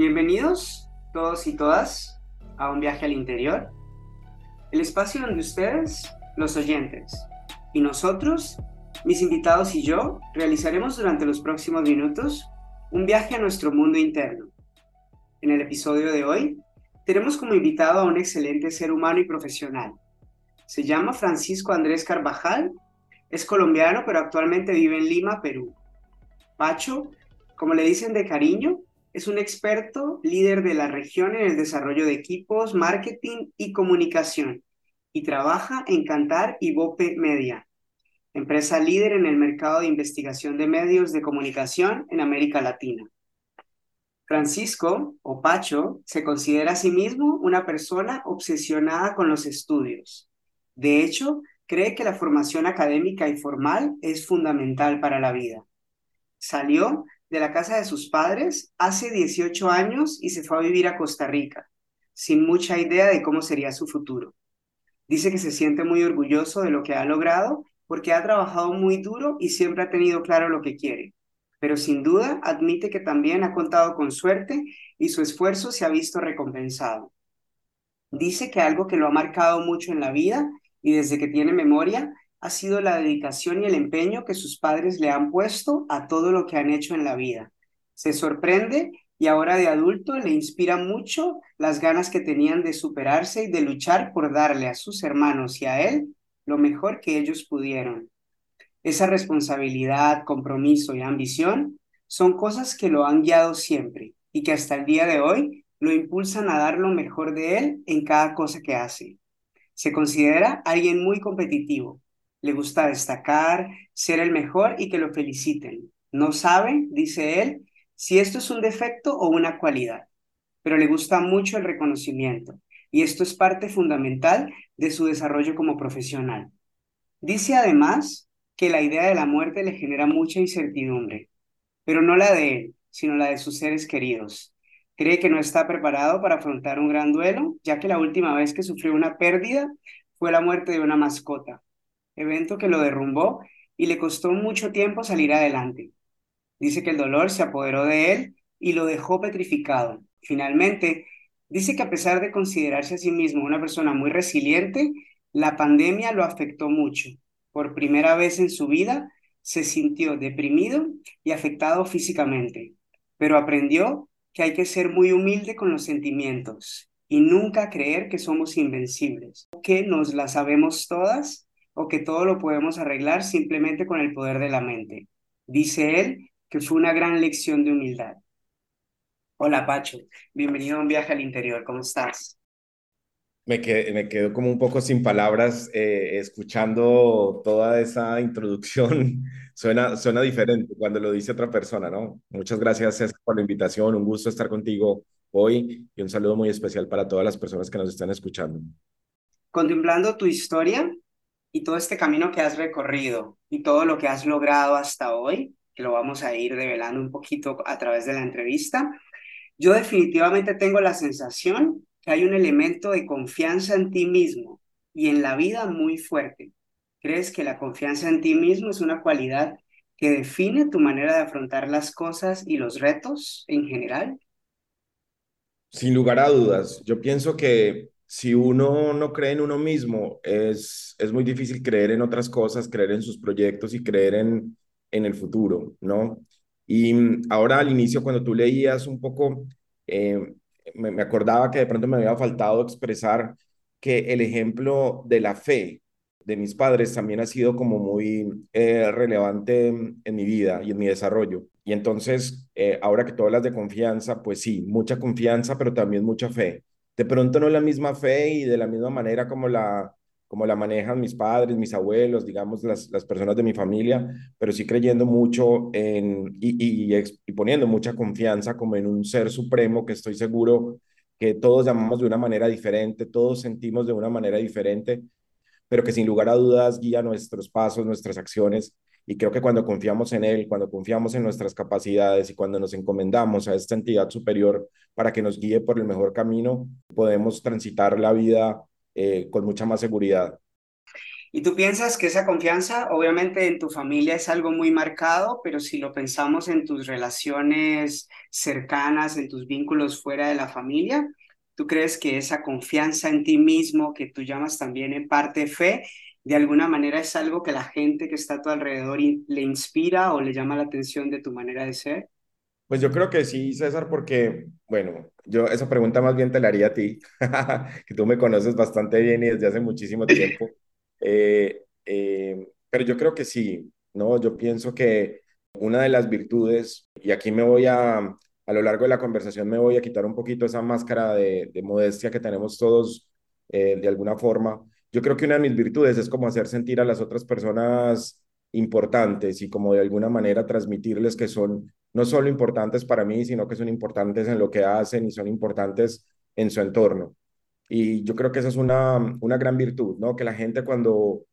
Bienvenidos todos y todas a un viaje al interior, el espacio donde ustedes, los oyentes, y nosotros, mis invitados y yo, realizaremos durante los próximos minutos un viaje a nuestro mundo interno. En el episodio de hoy, tenemos como invitado a un excelente ser humano y profesional. Se llama Francisco Andrés Carvajal, es colombiano, pero actualmente vive en Lima, Perú. Pacho, como le dicen de cariño, es un experto líder de la región en el desarrollo de equipos, marketing y comunicación y trabaja en Cantar y Bope Media, empresa líder en el mercado de investigación de medios de comunicación en América Latina. Francisco, o Pacho, se considera a sí mismo una persona obsesionada con los estudios. De hecho, cree que la formación académica y formal es fundamental para la vida. Salió de la casa de sus padres hace 18 años y se fue a vivir a Costa Rica, sin mucha idea de cómo sería su futuro. Dice que se siente muy orgulloso de lo que ha logrado porque ha trabajado muy duro y siempre ha tenido claro lo que quiere, pero sin duda admite que también ha contado con suerte y su esfuerzo se ha visto recompensado. Dice que algo que lo ha marcado mucho en la vida y desde que tiene memoria ha sido la dedicación y el empeño que sus padres le han puesto a todo lo que han hecho en la vida. Se sorprende y ahora de adulto le inspira mucho las ganas que tenían de superarse y de luchar por darle a sus hermanos y a él lo mejor que ellos pudieron. Esa responsabilidad, compromiso y ambición son cosas que lo han guiado siempre y que hasta el día de hoy lo impulsan a dar lo mejor de él en cada cosa que hace. Se considera alguien muy competitivo, le gusta destacar, ser el mejor y que lo feliciten. No sabe, dice él, si esto es un defecto o una cualidad, pero le gusta mucho el reconocimiento y esto es parte fundamental de su desarrollo como profesional. Dice además que la idea de la muerte le genera mucha incertidumbre, pero no la de él, sino la de sus seres queridos. Cree que no está preparado para afrontar un gran duelo, ya que la última vez que sufrió una pérdida fue la muerte de una mascota, evento que lo derrumbó y le costó mucho tiempo salir adelante. Dice que el dolor se apoderó de él y lo dejó petrificado. Finalmente, dice que a pesar de considerarse a sí mismo una persona muy resiliente, la pandemia lo afectó mucho. Por primera vez en su vida se sintió deprimido y afectado físicamente, pero aprendió que hay que ser muy humilde con los sentimientos y nunca creer que somos invencibles, que nos la sabemos todas o que todo lo podemos arreglar simplemente con el poder de la mente. Dice él que fue una gran lección de humildad. Hola Pacho, bienvenido a un viaje al interior, ¿cómo estás? Me quedo, me quedo como un poco sin palabras eh, escuchando toda esa introducción. Suena, suena diferente cuando lo dice otra persona, ¿no? Muchas gracias por la invitación, un gusto estar contigo hoy y un saludo muy especial para todas las personas que nos están escuchando. Contemplando tu historia, y todo este camino que has recorrido y todo lo que has logrado hasta hoy, que lo vamos a ir develando un poquito a través de la entrevista, yo definitivamente tengo la sensación que hay un elemento de confianza en ti mismo y en la vida muy fuerte. ¿Crees que la confianza en ti mismo es una cualidad que define tu manera de afrontar las cosas y los retos en general? Sin lugar a dudas, yo pienso que si uno no cree en uno mismo, es, es muy difícil creer en otras cosas, creer en sus proyectos y creer en, en el futuro, ¿no? Y mm, ahora al inicio, cuando tú leías un poco, eh, me, acordaba que de pronto me había faltado expresar que el ejemplo de la fe de mis padres también ha sido como muy eh, relevante en mi vida y en mi desarrollo. Y entonces, eh, ahora que tú hablas de confianza, pues sí, mucha confianza, pero también mucha fe de pronto no la misma fe y de la misma manera como la, como la manejan mis padres, mis abuelos, digamos, las, las personas de mi familia, pero sí creyendo mucho en y, y, poniendo mucha confianza como en un ser supremo que estoy seguro que todos llamamos de una manera diferente, todos sentimos de una manera diferente, pero que sin lugar a dudas guía nuestros pasos, nuestras acciones y creo que cuando confiamos en Él, cuando confiamos en nuestras capacidades y cuando nos encomendamos a esta entidad superior para que nos guíe por el mejor camino, podemos transitar la vida eh, con mucha más seguridad. Y tú piensas que esa confianza, obviamente en tu familia es algo muy marcado, pero si lo pensamos en tus relaciones cercanas, en tus vínculos fuera de la familia, ¿tú crees que esa confianza en ti mismo, que tú llamas también en parte fe, de alguna manera es algo que la gente que está a tu alrededor le inspira o le llama la atención de tu manera de ser? Pues yo creo que sí, César, porque, bueno, yo esa pregunta más bien te la haría a ti, que tú me conoces bastante bien y desde hace muchísimo tiempo. Eh, eh, pero yo creo que sí, ¿no? Yo pienso que una de las virtudes, y aquí me voy a, a lo largo de la conversación, me voy a quitar un poquito esa máscara de, de modestia que tenemos todos eh, de alguna forma. Yo creo que una de mis virtudes es como hacer sentir a las otras personas importantes y como de alguna manera transmitirles que son no solo importantes para mí, sino que son importantes en lo que hacen y son importantes en su entorno. Y yo creo que esa es una, una gran virtud, ¿no? Que la gente cuando,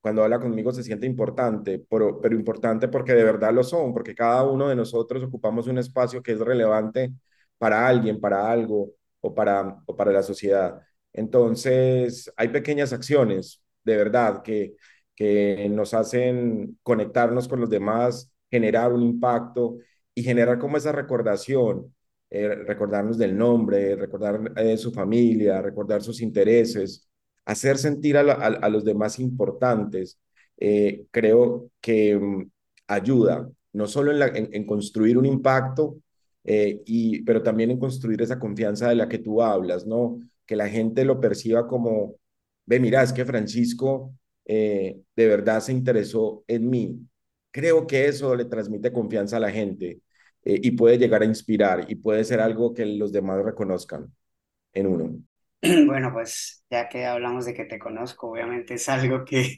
cuando habla conmigo se siente importante, pero, pero importante porque de verdad lo son, porque cada uno de nosotros ocupamos un espacio que es relevante para alguien, para algo o para, o para la sociedad. Entonces, hay pequeñas acciones, de verdad, que, que nos hacen conectarnos con los demás, generar un impacto y generar como esa recordación eh, recordarnos del nombre, recordar eh, su familia, recordar sus intereses, hacer sentir a, los demás importantes, eh, creo que mm, ayuda, no solo en, construir un impacto, y, pero también en construir esa confianza de la que tú hablas, ¿no? Que la gente lo perciba como, ve, mira, es que Francisco de verdad se interesó en mí. Creo que eso le transmite confianza a la gente. Eh, y puede llegar a inspirar y puede ser algo que los demás reconozcan en uno. Bueno, pues ya que hablamos de que te conozco, obviamente es algo que,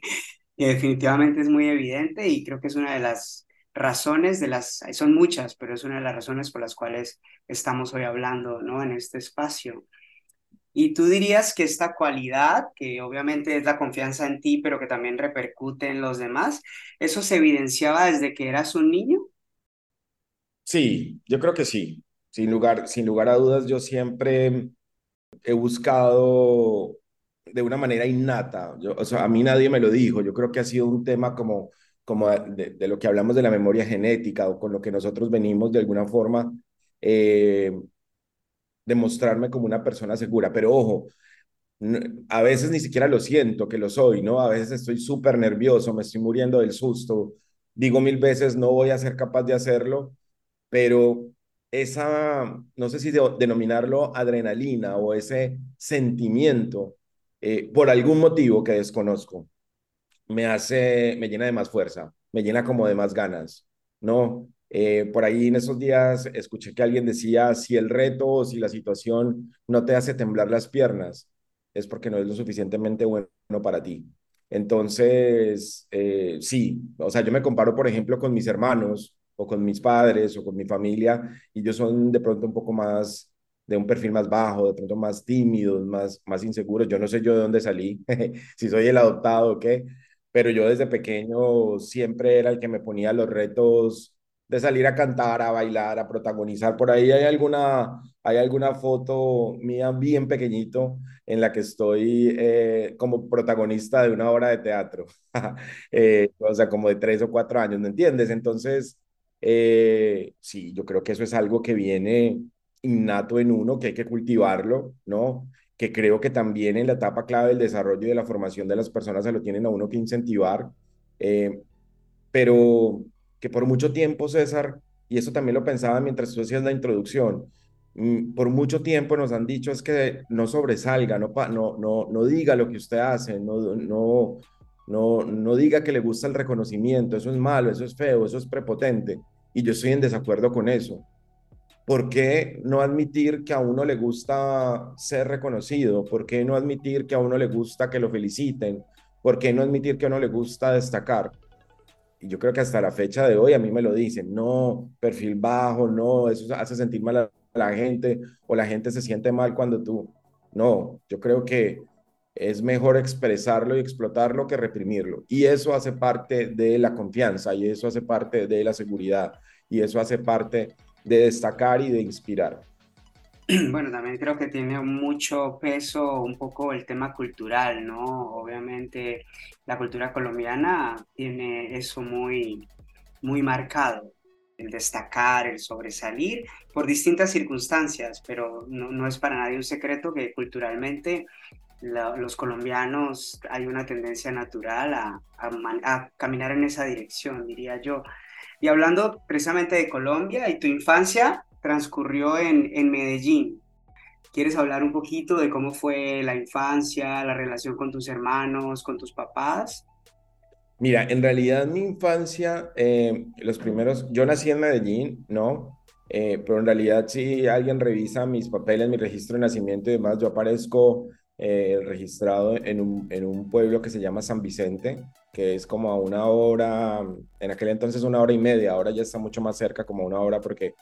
definitivamente es muy evidente y creo que es una de las razones de las, son muchas, pero es una de las razones por las cuales estamos hoy hablando, ¿no? En este espacio. Y tú dirías que esta cualidad, que obviamente es la confianza en ti, pero que también repercute en los demás, ¿eso se evidenciaba desde que eras un niño? Sí, yo creo que sí. Sin lugar, sin lugar a dudas, yo siempre he buscado de una manera innata. Yo, o sea, a mí nadie me lo dijo. Yo creo que ha sido un tema como, como de, lo que hablamos de la memoria genética o con lo que nosotros venimos de alguna forma eh, demostrarme como una persona segura. Pero ojo, a veces ni siquiera lo siento que lo soy, ¿no? A veces estoy súper nervioso, me estoy muriendo del susto. Digo mil veces, no voy a ser capaz de hacerlo pero esa, no sé si denominarlo adrenalina o ese sentimiento, eh, por algún motivo que desconozco, me hace, me llena de más fuerza, me llena como de más ganas, ¿no? Eh, por ahí en esos días escuché que alguien decía, si el reto o si la situación no te hace temblar las piernas, es porque no es lo suficientemente bueno para ti. Entonces, eh, sí, o sea, yo me comparo, por ejemplo, con mis hermanos, o con mis padres o con mi familia y ellos son de pronto un poco más de un perfil más bajo, de pronto más tímidos, más, más inseguros. Yo no sé yo de dónde salí, si soy el adoptado o qué, pero yo desde pequeño siempre era el que me ponía los retos de salir a cantar, a bailar, a protagonizar. Por ahí hay alguna, hay alguna foto mía bien pequeñito en la que estoy eh, como protagonista de una obra de teatro, eh, o sea, como de tres o cuatro años, ¿me entiendes? Entonces, eh, sí, yo creo que eso es algo que viene innato en uno, que hay que cultivarlo, ¿no? Que creo que también en la etapa clave del desarrollo y de la formación de las personas se lo tienen a uno que incentivar, eh, pero que por mucho tiempo, César, y eso también lo pensaba mientras tú hacías la introducción, mm, por mucho tiempo nos han dicho es que no sobresalga, no, no, no, no diga lo que usted hace, no, no, no, no diga que le gusta el reconocimiento, eso es malo, eso es feo, eso es prepotente. Y yo estoy en desacuerdo con eso. ¿Por qué no admitir que a uno le gusta ser reconocido? ¿Por qué no admitir que a uno le gusta que lo feliciten? ¿Por qué no admitir que a uno le gusta destacar? Y yo creo que hasta la fecha de hoy a mí me lo dicen, no, perfil bajo, no, eso hace sentir mal a la gente o la gente se siente mal cuando tú. No, yo creo que es mejor expresarlo y explotarlo que reprimirlo. Y eso hace parte de la confianza y eso hace parte de la seguridad y eso hace parte de destacar y de inspirar. Bueno, también creo que tiene mucho peso un poco el tema cultural, ¿no? Obviamente la cultura colombiana tiene eso muy, muy marcado, el destacar, el sobresalir por distintas circunstancias, pero no, no es para nadie un secreto que culturalmente la- los colombianos hay una tendencia natural a, a man- a caminar en esa dirección, diría yo. Y hablando precisamente de Colombia y tu infancia transcurrió en, en Medellín. ¿Quieres hablar un poquito de cómo fue la infancia, la relación con tus hermanos, con tus papás? Mira, en realidad mi infancia, eh, los primeros, yo nací en Medellín, ¿no? Eh, pero en realidad si alguien revisa mis papeles, mi registro de nacimiento y demás, yo aparezco eh, registrado en un, en un pueblo que se llama San Vicente, que es como a una hora, en aquel entonces una hora y media, ahora ya está mucho más cerca, como una hora porque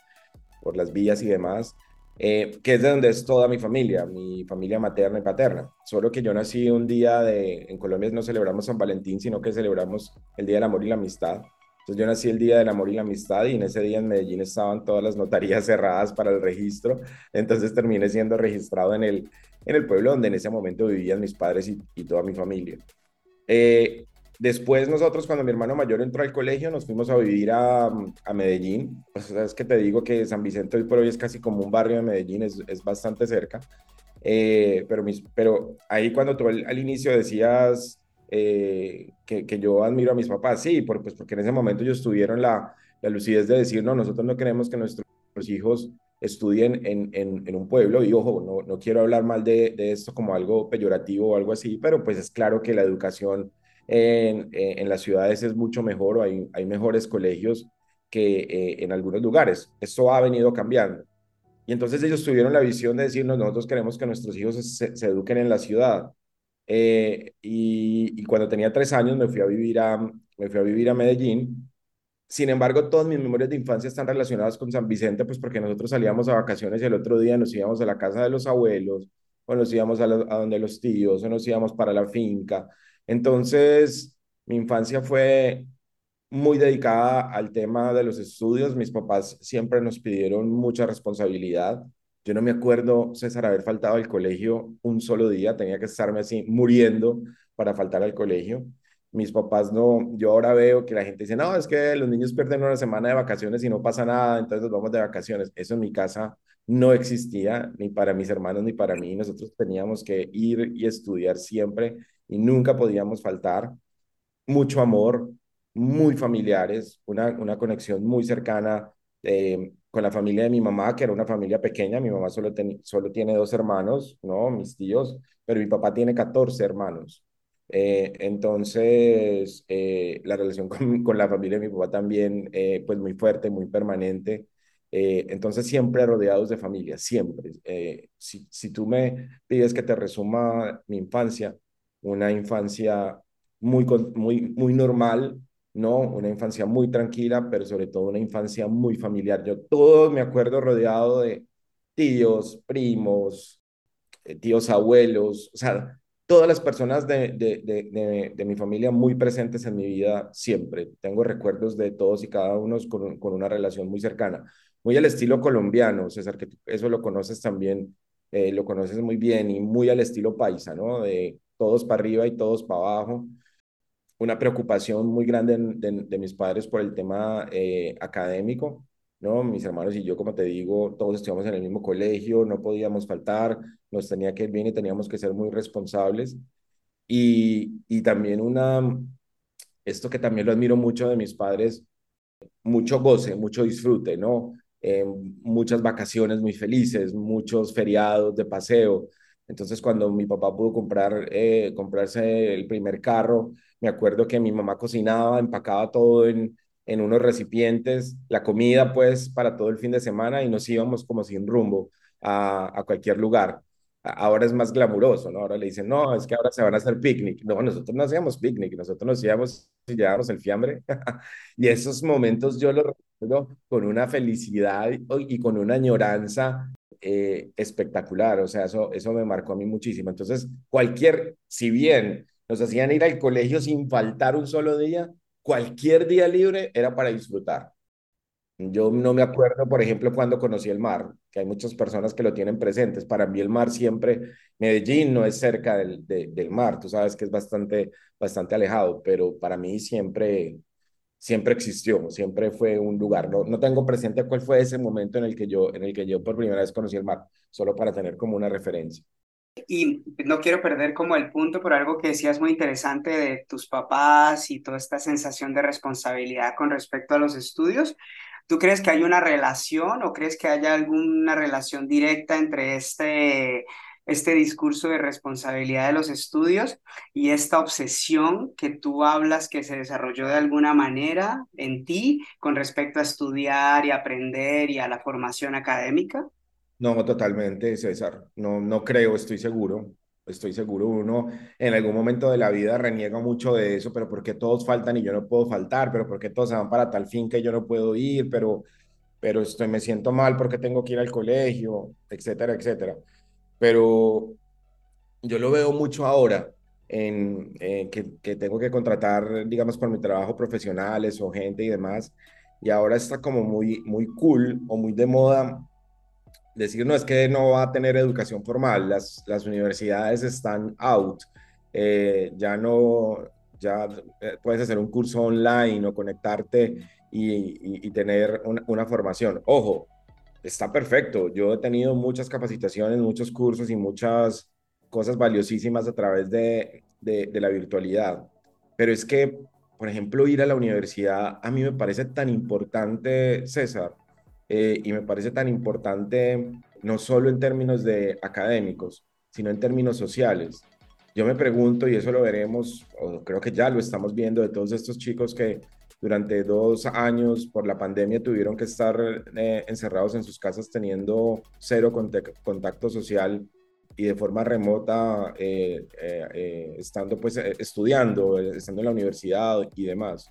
por las vías y demás, eh, que es de donde es toda mi familia, mi familia materna y paterna. Solo que yo nací un día de, en Colombia no celebramos San Valentín, sino que celebramos el Día del Amor y la Amistad. Entonces yo nací el Día del Amor y la Amistad y en ese día en Medellín estaban todas las notarías cerradas para el registro. Entonces terminé siendo registrado en el, en el pueblo donde en ese momento vivían mis padres y, y toda mi familia. Eh, después nosotros, cuando mi hermano mayor entró al colegio, nos fuimos a vivir a, a Medellín. Pues es que te digo que San Vicente hoy por hoy es casi como un barrio de Medellín, es, es bastante cerca. Eh, pero, mis, pero ahí cuando tú al, al inicio decías eh, que, que, yo admiro a mis papás, sí, por, pues porque en ese momento ellos tuvieron la, la lucidez de decir, no, nosotros no queremos que nuestros hijos estudien en, en, en, un pueblo y ojo, no, no quiero hablar mal de, de, esto como algo peyorativo o algo así, pero pues es claro que la educación en, en las ciudades es mucho mejor o hay, hay mejores colegios que eh, en algunos lugares. Esto ha venido cambiando. Y entonces ellos tuvieron la visión de decirnos, nosotros queremos que nuestros hijos se, se eduquen en la ciudad. Eh, y, y, cuando tenía tres años me fui a vivir a, me fui a, vivir a Medellín sin embargo, todas mis memorias de infancia están relacionadas con San Vicente, pues porque nosotros salíamos a vacaciones y el otro día nos íbamos a la casa de los abuelos, o nos íbamos a, a donde los tíos, o nos íbamos para la finca. Entonces, mi infancia fue muy dedicada al tema de los estudios. Mis papás siempre nos pidieron mucha responsabilidad. Yo no me acuerdo, César, haber faltado al colegio un solo día. Tenía que estarme así muriendo para faltar al colegio mis papás no, yo ahora veo que la gente dice, no, es que los niños pierden una semana de vacaciones y no pasa nada, entonces vamos de vacaciones. Eso en mi casa no existía, ni para mis hermanos ni para mí. Nosotros teníamos que ir y estudiar siempre y nunca podíamos faltar. Mucho amor, muy familiares, una, una conexión muy cercana eh, con la familia de mi mamá, que era una familia pequeña. Mi mamá solo, ten, solo tiene dos hermanos, ¿no? Mis tíos, pero mi papá tiene 14 hermanos. Eh, entonces, eh, la relación con, con, la familia de mi papá también, pues muy fuerte, muy permanente. Entonces, siempre rodeados de familia, siempre. Si, si tú me pides que te resuma mi infancia, una infancia muy, muy, muy normal, ¿no? Una infancia muy tranquila, pero sobre todo una infancia muy familiar. Yo todo me acuerdo rodeado de tíos, primos, eh, tíos abuelos, o sea, todas las personas de, de, de, de, mi familia muy presentes en mi vida siempre. Tengo recuerdos de todos y cada uno con, con una relación muy cercana. Muy al estilo colombiano, César, que eso lo conoces también, eh, lo conoces muy bien, y muy al estilo paisa, ¿no? De todos para arriba y todos para abajo. Una preocupación muy grande de, mis padres por el tema eh, académico, ¿no? Mis hermanos y yo, como te digo, todos estudiamos en el mismo colegio, no podíamos faltar, nos tenía que ir bien y teníamos que ser muy responsables. Y, y también una, esto que también lo admiro mucho de mis padres, mucho goce, mucho disfrute, ¿no? Eh, muchas vacaciones muy felices, muchos feriados de paseo. Entonces, cuando mi papá pudo comprar, eh, comprarse el primer carro, me acuerdo que mi mamá cocinaba, empacaba todo en, en unos recipientes, la comida pues para todo el fin de semana y nos íbamos como sin rumbo a, a cualquier lugar. Ahora es más glamuroso, ¿no? Ahora le dicen, no, es que ahora se van a hacer picnic. No, nosotros no hacíamos picnic, nosotros nos íbamos y llevábamos el fiambre. y esos momentos yo los recuerdo con una felicidad y, y con una añoranza eh, espectacular. O sea, eso, eso me marcó a mí muchísimo. Entonces, cualquier, si bien nos hacían ir al colegio sin faltar un solo día, cualquier día libre era para disfrutar. Yo no me acuerdo, por ejemplo, cuando conocí el mar, que hay muchas personas que lo tienen presentes. Para mí el mar siempre, Medellín no es cerca del, de- del mar, tú sabes que es bastante, bastante alejado, pero para mí siempre, siempre existió, siempre fue un lugar. No, no tengo presente cuál fue ese momento en el que yo, en el que yo por primera vez conocí el mar, solo para tener como una referencia. Y no quiero perder como el punto por algo que decías muy interesante de tus papás y toda esta sensación de responsabilidad con respecto a los estudios. ¿Tú crees que hay una relación o crees que haya alguna relación directa entre este, este discurso de responsabilidad de los estudios y esta obsesión que tú hablas que se desarrolló de alguna manera en ti con respecto a estudiar y aprender y a la formación académica? No, totalmente, César. No, no creo, estoy seguro. Estoy seguro. Uno en algún momento de la vida reniega mucho de eso, pero ¿por qué todos faltan y yo no puedo faltar? ¿Pero por qué todos se van para tal fin que yo no puedo ir? Pero, pero estoy, me siento mal porque tengo que ir al colegio, etcétera, etcétera. Pero yo lo veo mucho ahora en eh, que, que tengo que contratar, digamos, por mi trabajo profesionales o gente y demás. Y ahora está como muy, muy cool o muy de moda decir, no, es que no va a tener educación formal, las, las universidades están out, eh, ya no, ya eh, puedes hacer un curso online o conectarte y, y, y tener una, una, formación. Ojo, está perfecto, yo he tenido muchas capacitaciones, muchos cursos y muchas cosas valiosísimas a través de, de, la virtualidad, pero es que, por ejemplo, ir a la universidad a mí me parece tan importante, César, eh, y me parece tan importante no solo en términos de académicos, sino en términos sociales. Yo me pregunto, y eso lo veremos, o creo que ya lo estamos viendo, de todos estos chicos que durante dos años por la pandemia tuvieron que estar eh, encerrados en sus casas teniendo cero contacto social y de forma remota, eh, eh, estando pues estudiando, estando en la universidad y demás.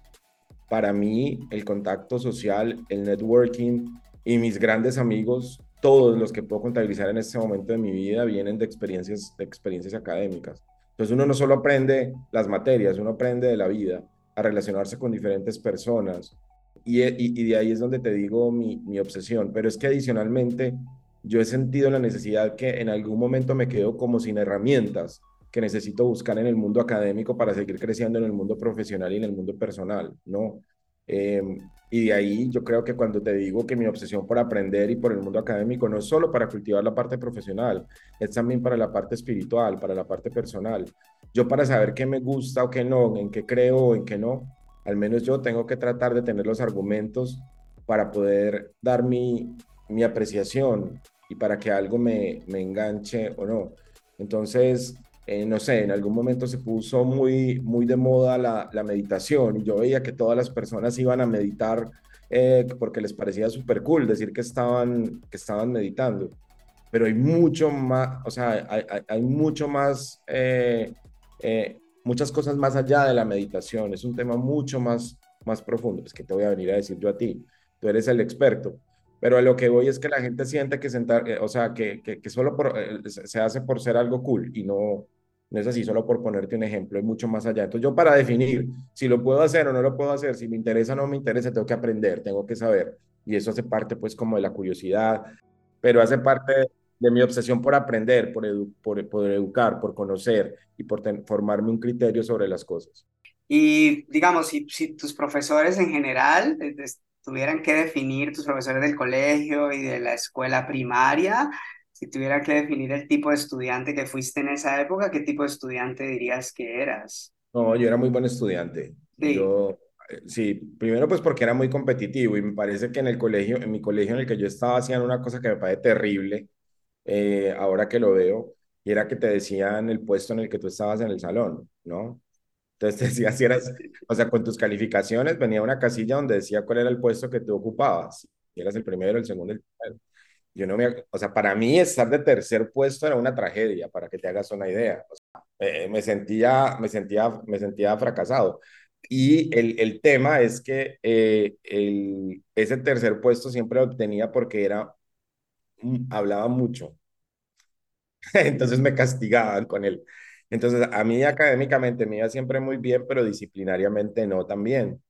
Para mí, el contacto social, el networking, y mis grandes amigos, todos los que puedo contabilizar en este momento de mi vida, vienen de experiencias, de experiencias académicas. Entonces uno no solo aprende las materias, uno aprende de la vida, a relacionarse con diferentes personas. Y, y, y de ahí es donde te digo mi, mi obsesión. Pero es que adicionalmente yo he sentido la necesidad que en algún momento me quedo como sin herramientas que necesito buscar en el mundo académico para seguir creciendo en el mundo profesional y en el mundo personal, ¿no? Eh, y de ahí yo creo que cuando te digo que mi obsesión por aprender y por el mundo académico no es solo para cultivar la parte profesional, es también para la parte espiritual, para la parte personal. Yo para saber qué me gusta o qué no, en qué creo o en qué no, al menos yo tengo que tratar de tener los argumentos para poder dar mi, mi apreciación y para que algo me, me enganche o no. Entonces, eh, no sé, en algún momento se puso muy, muy de moda la, la, meditación y yo veía que todas las personas iban a meditar eh, porque les parecía súper cool decir que estaban, que estaban meditando. Pero hay mucho más, o sea, hay, hay, hay mucho más, eh, eh, muchas cosas más allá de la meditación. Es un tema mucho más, más profundo. Es que te voy a venir a decir yo a ti. Tú eres el experto. Pero a lo que voy es que la gente siente que sentar, eh, o sea, que, que, que solo por, eh, se hace por ser algo cool y no, no es así, solo por ponerte un ejemplo, es mucho más allá. Entonces yo para definir si lo puedo hacer o no lo puedo hacer, si me interesa o no me interesa, tengo que aprender, tengo que saber. Y eso hace parte pues como de la curiosidad, pero hace parte de, mi obsesión por aprender, por, edu por, por educar, por conocer y por formarme un criterio sobre las cosas. Y digamos, si, si tus profesores en general tuvieran que definir, tus profesores del colegio y de la escuela primaria, si tuviera que definir el tipo de estudiante que fuiste en esa época, ¿qué tipo de estudiante dirías que eras? No, yo era muy buen estudiante. Sí. Yo, sí, primero pues porque era muy competitivo y me parece que en el colegio, en mi colegio en el que yo estaba, hacían una cosa que me parece terrible, eh, ahora que lo veo, y era que te decían el puesto en el que tú estabas en el salón, ¿no? Entonces te decía si eras, o sea, con tus calificaciones venía una casilla donde decía cuál era el puesto que tú ocupabas, si eras el primero, el segundo, el tercero. Yo no me, o sea, para mí estar de tercer puesto era una tragedia, para que te hagas una idea. Me sentía, me sentía, me sentía fracasado. Y el, el tema es que eh, el, ese tercer puesto siempre lo obtenía porque era, hablaba mucho. Entonces me castigaban con él. Entonces, a mí académicamente me iba siempre muy bien, pero disciplinariamente no tan bien.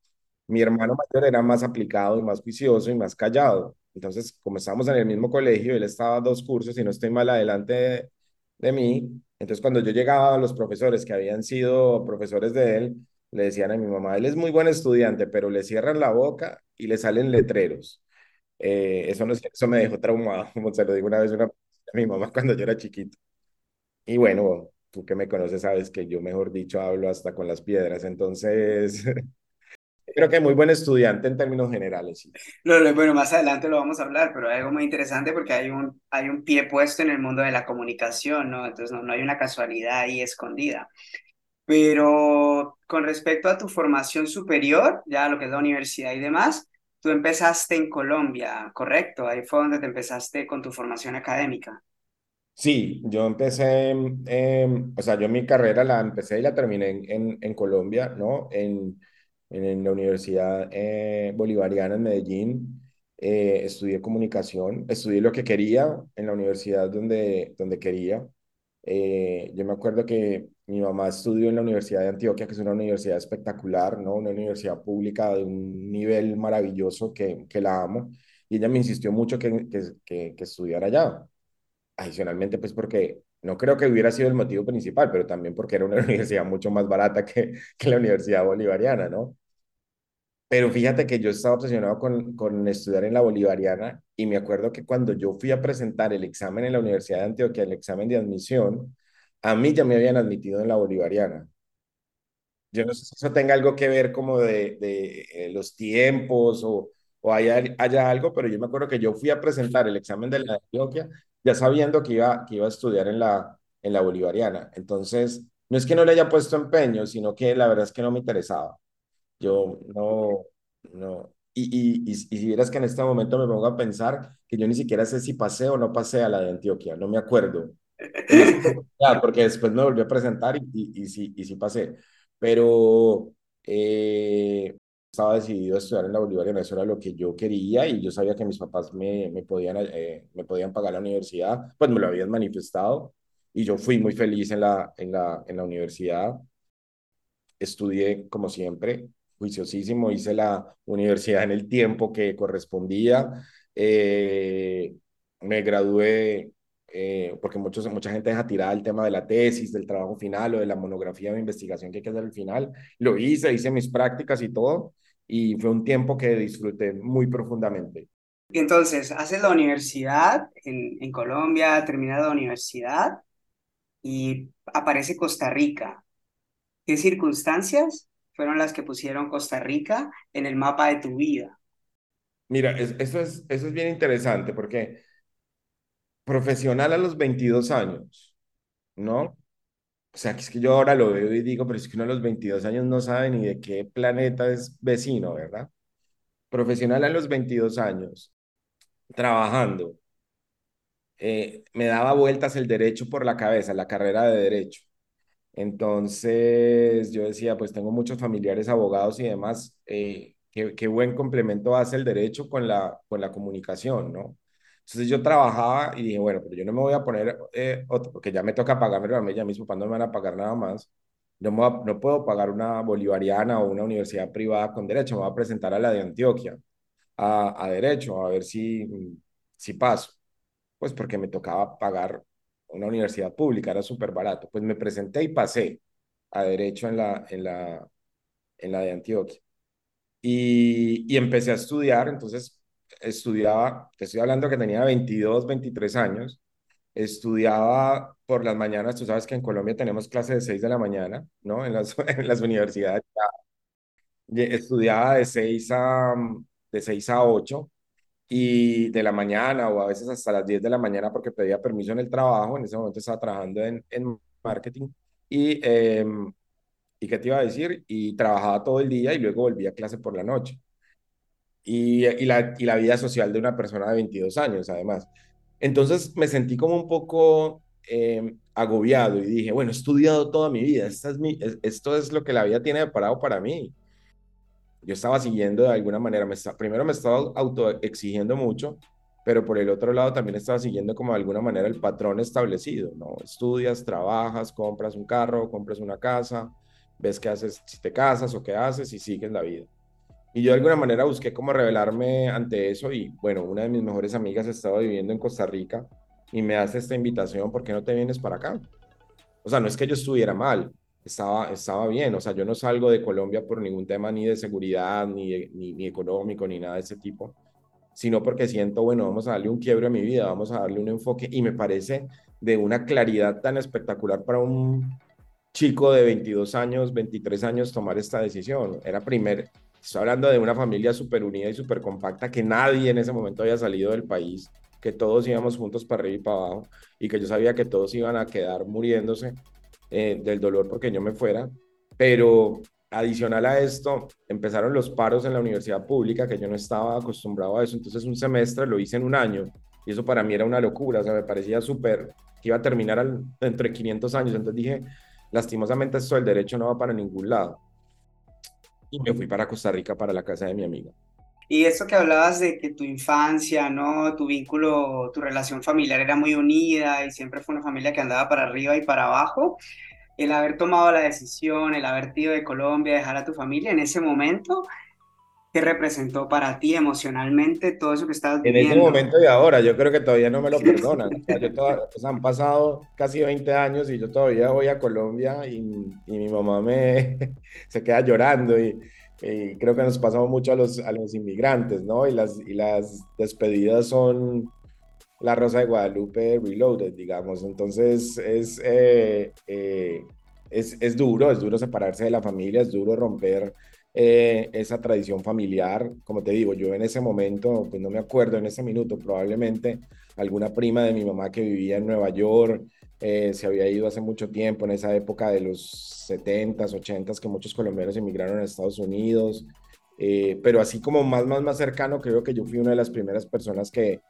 Mi hermano mayor era más aplicado y más juicioso y más callado. Entonces, como estábamos en el mismo colegio, él estaba dos cursos y no estoy mal adelante de, de mí. Entonces, cuando yo llegaba a los profesores que habían sido profesores de él, le decían a mi mamá, él es muy buen estudiante, pero le cierran la boca y le salen letreros. Eh, eso, no, eso me dejó traumado, como se lo digo una vez una, a mi mamá cuando yo era chiquito. Y bueno, tú que me conoces sabes que yo, mejor dicho, hablo hasta con las piedras. Entonces, creo que muy buen estudiante en términos generales. Sí. No, bueno, más adelante lo vamos a hablar, pero hay algo muy interesante porque hay un, hay un pie puesto en el mundo de la comunicación, ¿no? Entonces no, no hay una casualidad ahí escondida. Pero con respecto a tu formación superior, ya lo que es la universidad y demás, tú empezaste en Colombia, ¿correcto? Ahí fue donde te empezaste con tu formación académica. Sí, yo empecé, eh, o sea, yo mi carrera la empecé y la terminé en, en, en Colombia, ¿no? En, en, la Universidad eh, Bolivariana en Medellín. Eh, estudié comunicación, estudié lo que quería en la universidad donde, donde quería. Eh, yo me acuerdo que mi mamá estudió en la Universidad de Antioquia, que es una universidad espectacular, ¿no? Una universidad pública de un nivel maravilloso que, que la amo. Y ella me insistió mucho que, que, que estudiara allá adicionalmente, pues porque no creo que hubiera sido el motivo principal, pero también porque era una universidad mucho más barata que, que la Universidad Bolivariana, ¿no? Pero fíjate que yo estaba obsesionado con, con estudiar en la Bolivariana y me acuerdo que cuando yo fui a presentar el examen en la Universidad de Antioquia, el examen de admisión, a mí ya me habían admitido en la Bolivariana. Yo no sé si eso tenga algo que ver como de, de eh, los tiempos o, o haya, haya algo, pero yo me acuerdo que yo fui a presentar el examen de la Antioquia ya sabiendo que iba, que iba a estudiar en la, en la Bolivariana. Entonces, no es que no le haya puesto empeño, sino que la verdad es que no me interesaba. Yo no, no. Y, y, y, si vieras que en este momento me pongo a pensar que yo ni siquiera sé si pasé o no pasé a la de Antioquia, no me acuerdo. porque después me volví a presentar y, y, y, sí, y sí pasé. Pero eh, estaba decidido a estudiar en la Bolivariana, eso era lo que yo quería y yo sabía que mis papás me, me podían, eh, me podían pagar la universidad, pues me lo habían manifestado y yo fui muy feliz en la, en la, en la universidad. Estudié como siempre, juiciosísimo, hice la universidad en el tiempo que correspondía. Eh, me gradué eh, porque muchos, mucha gente deja tirada el tema de la tesis, del trabajo final o de la monografía de investigación que hay que hacer al final. Lo hice, hice mis prácticas y todo, y fue un tiempo que disfruté muy profundamente. Entonces, haces la universidad en, en Colombia, terminas la universidad y aparece Costa Rica. ¿Qué circunstancias fueron las que pusieron Costa Rica en el mapa de tu vida? Mira, eso, es, eso es bien interesante porque profesional a los 22 años, ¿no? O sea, que es que yo ahora lo veo y digo, pero es que uno a los 22 años no sabe ni de qué planeta es vecino, ¿verdad? Profesional a los 22 años, trabajando, eh, me daba vueltas el derecho por la cabeza, la carrera de derecho. Entonces yo decía, pues tengo muchos familiares abogados y demás, eh, qué, qué, buen complemento hace el derecho con la, con la comunicación, ¿no? Entonces yo trabajaba y dije, bueno, pero yo no me voy a poner eh, otro, porque ya me toca pagarme a mí, ya mis papás no me van a pagar nada más. Yo no puedo pagar una bolivariana o una universidad privada con derecho, me voy a presentar a la de Antioquia, a, a derecho, a ver si, si paso. Pues porque me tocaba pagar una universidad pública, era súper barato. Pues me presenté y pasé a derecho en la, en la, en la de Antioquia. Y, y empecé a estudiar, entonces estudiaba, te estoy hablando que tenía 22, 23 años, estudiaba por las mañanas, tú sabes que en Colombia tenemos clases de 6 de la mañana, ¿no? En las, en las universidades. Estudiaba de 6 a, de 6 a 8 y de la mañana o a veces hasta las 10 de la mañana porque pedía permiso en el trabajo, en ese momento estaba trabajando en, en marketing y, eh, ¿y qué te iba a decir? Y trabajaba todo el día y luego volvía a clase por la noche y, y, la, y la vida social de una persona de 22 años, además. Entonces me sentí como un poco eh, agobiado y dije, bueno, he estudiado toda mi vida, esta es mi, esto es lo que la vida tiene preparado para mí. Yo estaba siguiendo de alguna manera, me está, primero me estaba autoexigiendo mucho, pero por el otro lado también estaba siguiendo como de alguna manera el patrón establecido, ¿no? Estudias, trabajas, compras un carro, compras una casa, ves qué haces, si te casas o qué haces y sigues la vida. Y yo de alguna manera busqué cómo revelarme ante eso y bueno, una de mis mejores amigas estaba viviendo en Costa Rica y me hace esta invitación, ¿por qué no te vienes para acá? O sea, no es que yo estuviera mal, estaba, estaba bien, o sea, yo no salgo de Colombia por ningún tema ni de seguridad, ni, ni, económico, ni nada de ese tipo, sino porque siento, bueno, vamos a darle un quiebre a mi vida, vamos a darle un enfoque y me parece de una claridad tan espectacular para un chico de 22 años, 23 años tomar esta decisión. Era primer, Estoy hablando de una familia súper unida y súper compacta, que nadie en ese momento había salido del país, que todos íbamos juntos para arriba y para abajo, y que yo sabía que todos iban a quedar muriéndose eh, del dolor porque yo me fuera. Pero adicional a esto, empezaron los paros en la universidad pública, que yo no estaba acostumbrado a eso. Entonces un semestre lo hice en un año, y eso para mí era una locura, o sea, me parecía súper que iba a terminar al, entre 500 años. Entonces dije, lastimosamente esto del derecho no va para ningún lado y me fui para Costa Rica para la casa de mi amiga. Y eso que hablabas de que tu infancia, ¿no? Tu vínculo, tu relación familiar era muy unida y siempre fue una familia que andaba para arriba y para abajo. El haber tomado la decisión, el haber ido de Colombia, dejar a tu familia en ese momento, ¿Qué representó para ti emocionalmente todo eso que estabas viviendo? En ese momento y ahora, yo creo que todavía no me lo perdonan. han pasado casi 20 años y yo todavía voy a Colombia y, y mi mamá me se queda llorando y, y, creo que nos pasamos mucho a los, a los inmigrantes, ¿no? Y las, y las despedidas son la Rosa de Guadalupe reloaded, digamos. Entonces es, eh, eh, es, es duro, es duro separarse de la familia, es duro romper eh, esa tradición familiar. Como te digo, yo en ese momento, pues no me acuerdo en ese minuto, probablemente alguna prima de mi mamá que vivía en Nueva York eh, se había ido hace mucho tiempo, en esa época de los 70s, 80s, que muchos colombianos emigraron a Estados Unidos. Eh, pero así como más, más, más cercano, creo que yo fui una de las primeras personas que,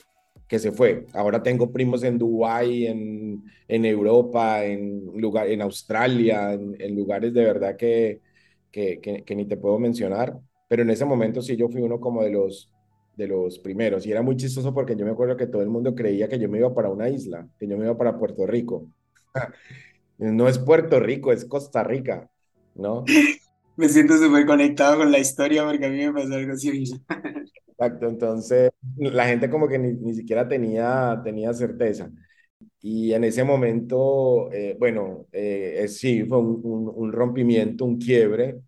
que se fue. Ahora tengo primos en Dubái, en, en Europa, en, lugar, en Australia, en lugares de verdad que, que, ni te puedo mencionar, pero en ese momento sí yo fui uno como de los, de los primeros y era muy chistoso porque yo me acuerdo que todo el mundo creía que yo me iba para una isla, que yo me iba para Puerto Rico. no es Puerto Rico, es Costa Rica, ¿no? Me siento súper conectado con la historia porque a mí me pasó algo así. Exacto, entonces la gente como que ni, ni siquiera tenía, tenía certeza. Y en ese momento, eh, bueno, eh, sí, fue un, un, rompimiento, un quiebre.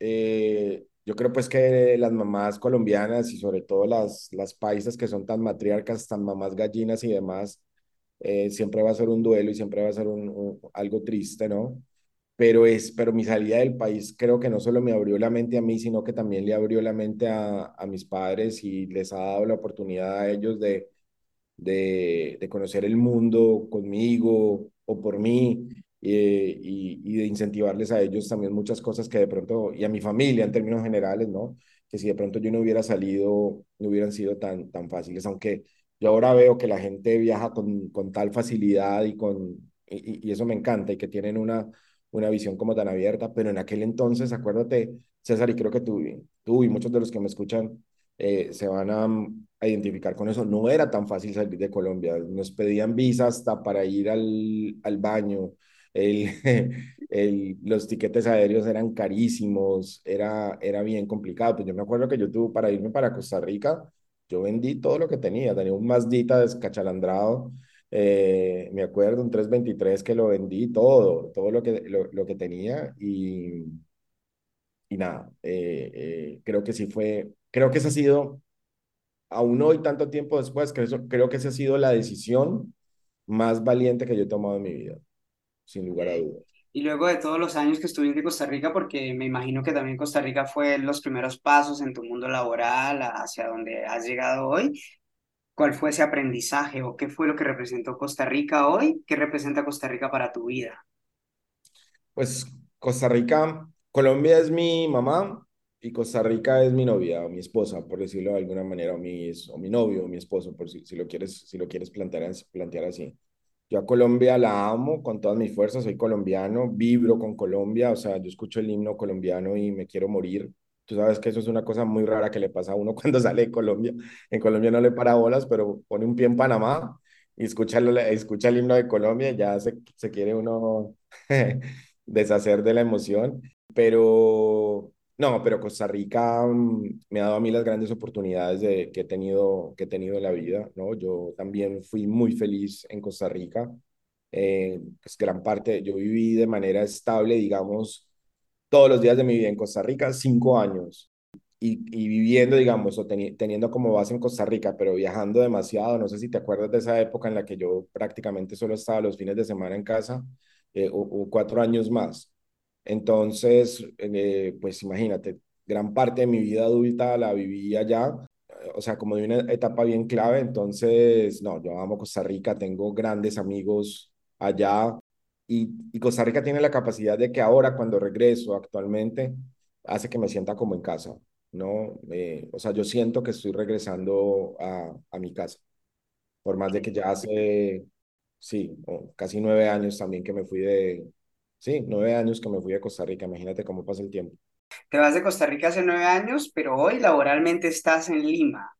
Eh, yo creo pues que las mamás colombianas y sobre todo las, las paisas que son tan matriarcas, tan mamás gallinas y demás, siempre va a ser un duelo y siempre va a ser un, algo triste, ¿no? Pero, es, pero mi salida del país creo que no solo me abrió la mente a mí, sino que también le abrió la mente a, a mis padres y les ha dado la oportunidad a ellos de, de, conocer el mundo conmigo o por mí eh, y, de incentivarles a ellos también muchas cosas que de pronto, y a mi familia en términos generales, ¿no? Que si de pronto yo no hubiera salido, no hubieran sido tan, tan fáciles, aunque yo ahora veo que la gente viaja con, con tal facilidad y, con, y, eso me encanta y que tienen una, una visión como tan abierta, pero en aquel entonces, acuérdate, César, y creo que tú, tú y muchos de los que me escuchan eh, se van a, a, identificar con eso. No era tan fácil salir de Colombia. Nos pedían visa hasta para ir al, al baño. El, el, los tiquetes aéreos eran carísimos, era, era bien complicado. Pues yo me acuerdo que yo tuve para irme para Costa Rica, yo vendí todo lo que tenía. Tenía un Mazdita descachalandrado. Eh, me acuerdo, un 323 que lo vendí todo, todo lo que, lo, lo que tenía y, y nada, eh, eh, creo que sí fue, creo que esa ha sido, aún hoy, tanto tiempo después, creo, creo que esa ha sido la decisión más valiente que yo he tomado en mi vida, sin lugar a dudas. Y luego de todos los años que estuviste en Costa Rica, porque me imagino que también Costa Rica fue los primeros pasos en tu mundo laboral hacia donde has llegado hoy, ¿cuál fue ese aprendizaje o qué fue lo que representó Costa Rica hoy? ¿Qué representa Costa Rica para tu vida? Pues Costa Rica Colombia es mi mamá y Costa Rica es mi novia o mi esposa, por decirlo de alguna manera, o mi, o mi novio o mi esposo, por si, si, lo quieres, si lo quieres plantear, plantear así. Yo a Colombia la amo con todas mis fuerzas, soy colombiano, vibro con Colombia, o sea, yo escucho el himno colombiano y me quiero morir. Tú sabes que eso es una cosa muy rara que le pasa a uno cuando sale de Colombia. En Colombia no le para bolas, pero pone un pie en Panamá y escucha, escucha el himno de Colombia y ya se, se quiere uno deshacer de la emoción pero No, pero Costa Rica mm, me ha dado a mí las grandes oportunidades de, que, he tenido, que he tenido en la vida, ¿no? Yo también fui muy feliz en Costa Rica. Eh, pues gran parte, yo viví de manera estable, digamos, todos los días de mi vida en Costa Rica, cinco años. Y, y viviendo, digamos, o teniendo como base en Costa Rica, pero viajando demasiado. No sé si te acuerdas de esa época en la que yo prácticamente solo estaba los fines de semana en casa, eh, o, o cuatro años más. Entonces, eh, pues imagínate, gran parte de mi vida adulta la viví allá, o sea, como de una etapa bien clave. Entonces, no, yo amo Costa Rica, tengo grandes amigos allá y, y Costa Rica tiene la capacidad de que ahora cuando regreso actualmente hace que me sienta como en casa, ¿no? Eh, o sea, yo siento que estoy regresando a, a mi casa, por más de que ya hace, sí, casi nueve años también que me fui de, Sí, nueve años que me fui a Costa Rica, imagínate cómo pasa el tiempo. Te vas de Costa Rica hace nueve años, pero hoy laboralmente estás en Lima.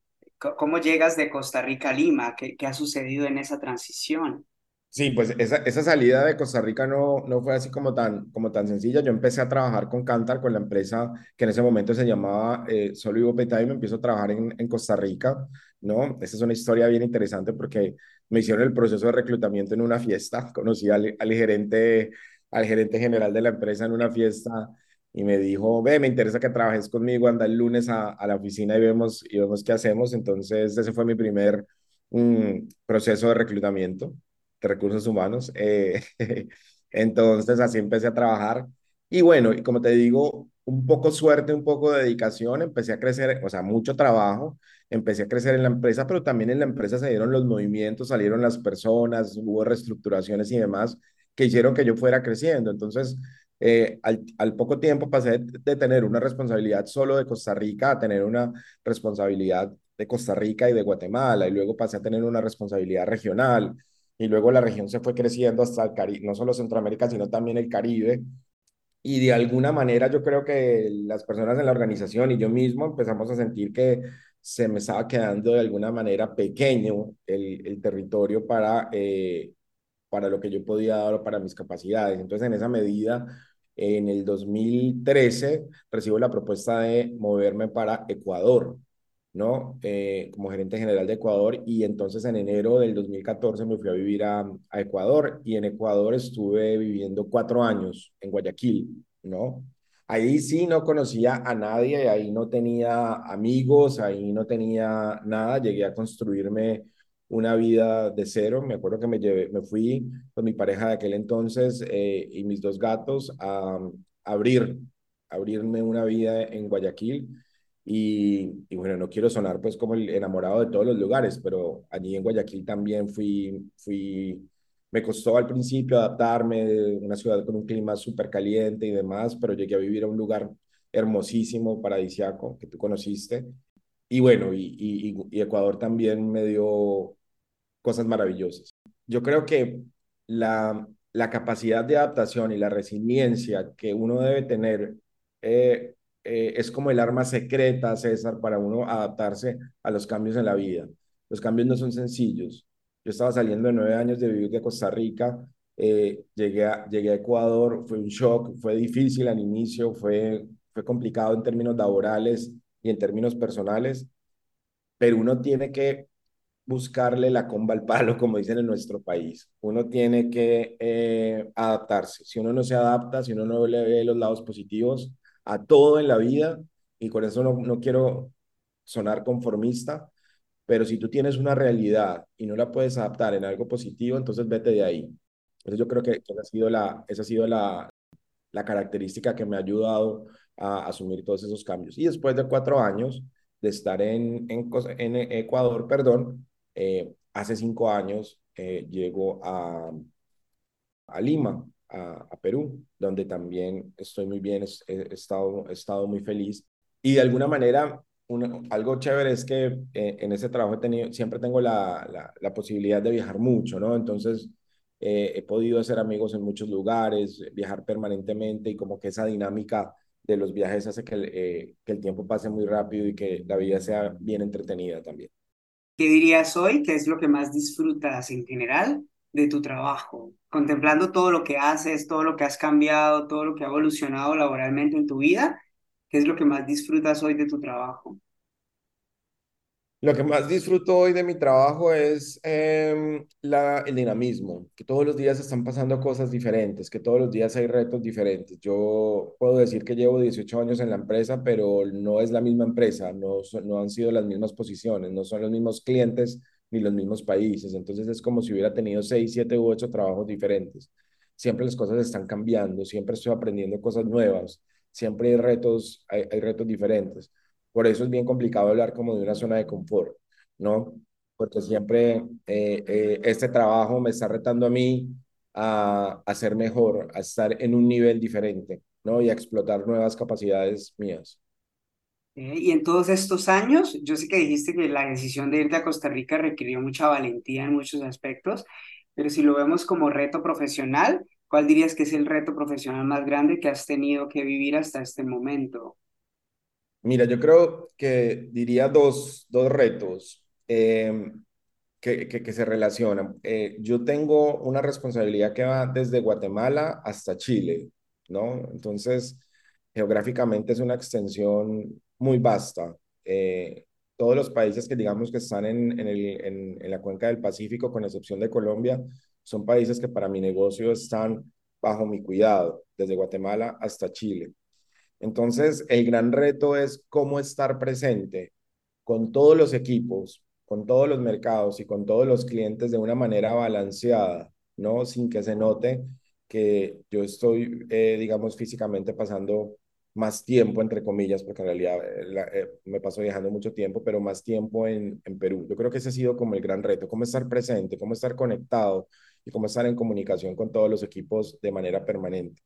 ¿Cómo llegas de Costa Rica a Lima? ¿Qué, qué ha sucedido en esa transición? Sí, pues esa, esa salida de Costa Rica no, no fue así como tan, como tan sencilla. Yo empecé a trabajar con Cantar, con la empresa que en ese momento se llamaba eh, Solo Vivo y me empiezo a trabajar en, en Costa Rica, ¿no? Esa es una historia bien interesante porque me hicieron el proceso de reclutamiento en una fiesta. Conocí al, al gerente al gerente general de la empresa en una fiesta y me dijo, ve, me interesa que trabajes conmigo, anda el lunes a, la oficina y vemos, y vemos qué hacemos. Entonces, ese fue mi primer um, proceso de reclutamiento de recursos humanos. Eh, entonces, así empecé a trabajar. Y bueno, y como te digo, un poco suerte, un poco de dedicación, empecé a crecer, o sea, mucho trabajo, empecé a crecer en la empresa, pero también en la empresa se dieron los movimientos, salieron las personas, hubo reestructuraciones y demás, que hicieron que yo fuera creciendo. Entonces, eh, al, al, poco tiempo pasé de, de, tener una responsabilidad solo de Costa Rica a tener una responsabilidad de Costa Rica y de Guatemala, y luego pasé a tener una responsabilidad regional, y luego la región se fue creciendo hasta el Caribe, no solo Centroamérica, sino también el Caribe. Y de alguna manera yo creo que las personas en la organización y yo mismo empezamos a sentir que se me estaba quedando de alguna manera pequeño el, el territorio para eh, para lo que yo podía dar para mis capacidades. Entonces, en esa medida, en el 2013 recibo la propuesta de moverme para Ecuador, ¿no? Eh, como gerente general de Ecuador y entonces en enero del 2014 me fui a vivir a, a Ecuador y en Ecuador estuve viviendo cuatro años en Guayaquil, ¿no? Ahí sí no conocía a nadie, ahí no tenía amigos, ahí no tenía nada, llegué a construirme una vida de cero. Me acuerdo que me, llevé, me fui con mi pareja de aquel entonces eh, y mis dos gatos a, abrir, abrirme una vida en Guayaquil. Y, y, bueno, no quiero sonar pues como el enamorado de todos los lugares, pero allí en Guayaquil también fui, fui, me costó al principio adaptarme, una ciudad con un clima súper caliente y demás, pero llegué a vivir a un lugar hermosísimo, paradisiaco, que tú conociste. Y bueno, y, y Ecuador también me dio cosas maravillosas. Yo creo que la, la capacidad de adaptación y la resiliencia que uno debe tener eh, eh, es como el arma secreta, César, para uno adaptarse a los cambios en la vida. Los cambios no son sencillos. Yo estaba saliendo de nueve años de vivir de Costa Rica, eh, llegué, a, llegué a Ecuador, fue un shock, fue difícil al inicio, fue, fue complicado en términos laborales y en términos personales, pero uno tiene que buscarle la comba al palo, como dicen en nuestro país. Uno tiene que eh, adaptarse. Si uno no se adapta, si uno no le ve los lados positivos a todo en la vida, y con eso no, no quiero sonar conformista, pero si tú tienes una realidad y no la puedes adaptar en algo positivo, entonces vete de ahí. Entonces yo creo que esa ha sido la, esa ha sido la, la característica que me ha ayudado a asumir todos esos cambios. Y después de cuatro años de estar en, en, en Ecuador, perdón, eh, hace cinco años eh, llego a, Lima, a, Perú, donde también estoy muy bien, he, estado, muy feliz. Y de alguna manera, algo chévere es que eh, en ese trabajo he tenido, siempre tengo la, posibilidad de viajar mucho, ¿no? Entonces, eh, he podido hacer amigos en muchos lugares, viajar permanentemente y como que esa dinámica de los viajes hace que el tiempo pase muy rápido y que la vida sea bien entretenida también. ¿Qué dirías hoy? ¿Qué es lo que más disfrutas en general de tu trabajo? Contemplando todo lo que haces, todo lo que has cambiado, todo lo que ha evolucionado laboralmente en tu vida, ¿Qué es lo que más disfrutas hoy de tu trabajo? Lo que más disfruto hoy de mi trabajo es em, la, el dinamismo, que todos los días están pasando cosas diferentes, que todos los días hay retos diferentes. Yo puedo decir que llevo 18 años en la empresa, pero no es la misma empresa, no, no han sido las mismas posiciones, no son los mismos clientes ni los mismos países. Entonces es como si hubiera tenido 6, 7 u 8 trabajos diferentes. Siempre las cosas están cambiando, siempre estoy aprendiendo cosas nuevas, siempre hay retos, hay, hay retos diferentes. Por eso es bien complicado hablar como de una zona de confort, ¿no? Porque siempre eh, eh, este trabajo me está retando a mí a, a ser mejor, a estar en un nivel diferente, ¿no? Y a explotar nuevas capacidades mías. Y en todos estos años, yo sé que dijiste que la decisión de irte a Costa Rica requirió mucha valentía en muchos aspectos, pero si lo vemos como reto profesional, ¿cuál dirías que es el reto profesional más grande que has tenido que vivir hasta este momento? Mira, yo creo que diría dos, dos retos em, que, que, que, se relacionan. Eh, yo tengo una responsabilidad que va desde Guatemala hasta Chile, ¿no? Entonces, geográficamente es una extensión muy vasta. Eh, todos los países que digamos que están en, en, el, en, en la cuenca del Pacífico, con excepción de Colombia, son países que para mi negocio están bajo mi cuidado, desde Guatemala hasta Chile. Entonces, el gran reto es cómo estar presente con todos los equipos, con todos los mercados y con todos los clientes de una manera balanceada, ¿no? Sin que se note que yo estoy, eh, digamos, físicamente pasando más tiempo, entre comillas, porque en realidad eh, eh, me paso viajando mucho tiempo, pero más tiempo en, en Perú. Yo creo que ese ha sido como el gran reto, cómo estar presente, cómo estar conectado y cómo estar en comunicación con todos los equipos de manera permanente.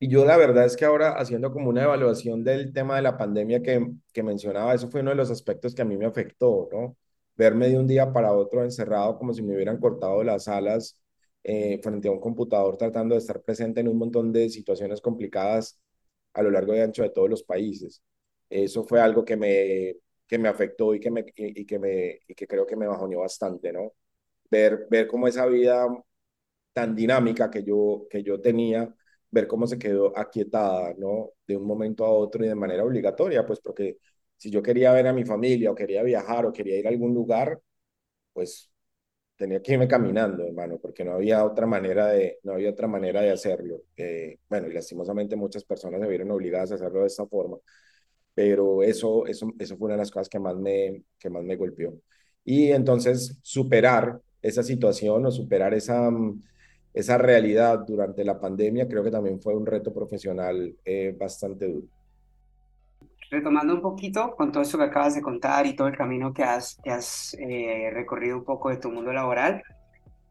Y yo la verdad es que ahora haciendo como una evaluación del tema de la pandemia que, que mencionaba, eso fue uno de los aspectos que a mí me afectó, ¿no? Verme de un día para otro encerrado como si me hubieran cortado las alas eh, frente a un computador tratando de estar presente en un montón de situaciones complicadas a lo largo y ancho de todos los países. Eso fue algo que me, que me afectó y que, me, y, y que me, y que creo que me bajoneó bastante, ¿no? Ver, ver cómo esa vida tan dinámica que yo, que yo tenía ver cómo se quedó aquietada, ¿no? De un momento a otro y de manera obligatoria, pues porque si yo quería ver a mi familia o quería viajar o quería ir a algún lugar, pues tenía que irme caminando, hermano, porque no había otra manera de, no había otra manera de hacerlo. Eh, bueno, y lastimosamente muchas personas se vieron obligadas a hacerlo de esta forma, pero eso, eso, eso fue una de las cosas que más me, que más me golpeó. Y entonces superar esa situación o superar esa esa realidad durante la pandemia creo que también fue un reto profesional eh, bastante duro. Retomando un poquito con todo esto que acabas de contar y todo el camino que has, que has eh, recorrido un poco de tu mundo laboral,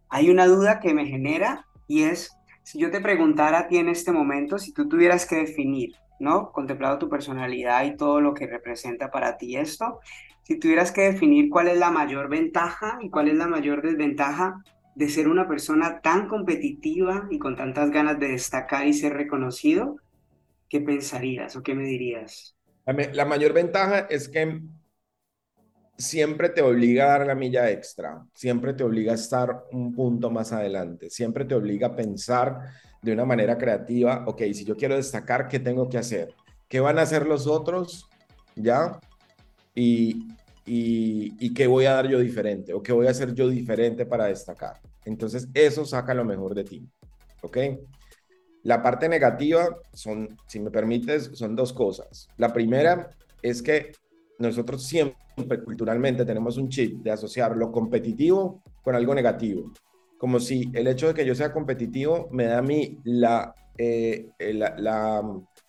hay una duda que me genera y es, si yo te preguntara a ti en este momento, si tú tuvieras que definir, ¿no? Contemplado tu personalidad y todo lo que representa para ti esto, si tuvieras que definir cuál es la mayor ventaja y cuál es la mayor desventaja de ser una persona tan competitiva y con tantas ganas de destacar y ser reconocido, ¿qué pensarías o qué me dirías? La, mayor ventaja es que siempre te obliga a dar la milla extra, siempre te obliga a estar un punto más adelante, siempre te obliga a pensar de una manera creativa, ok, si yo quiero destacar, ¿qué tengo que hacer? ¿Qué van a hacer los otros? ¿Ya? Y, y, qué voy a dar yo diferente o qué voy a hacer yo diferente para destacar. Entonces, eso saca lo mejor de ti. ¿Ok? La parte negativa son, si me permites, son dos cosas. La primera es que nosotros siempre culturalmente tenemos un chip de asociar lo competitivo con algo negativo. Como si el hecho de que yo sea competitivo me da a mí la, eh, la, la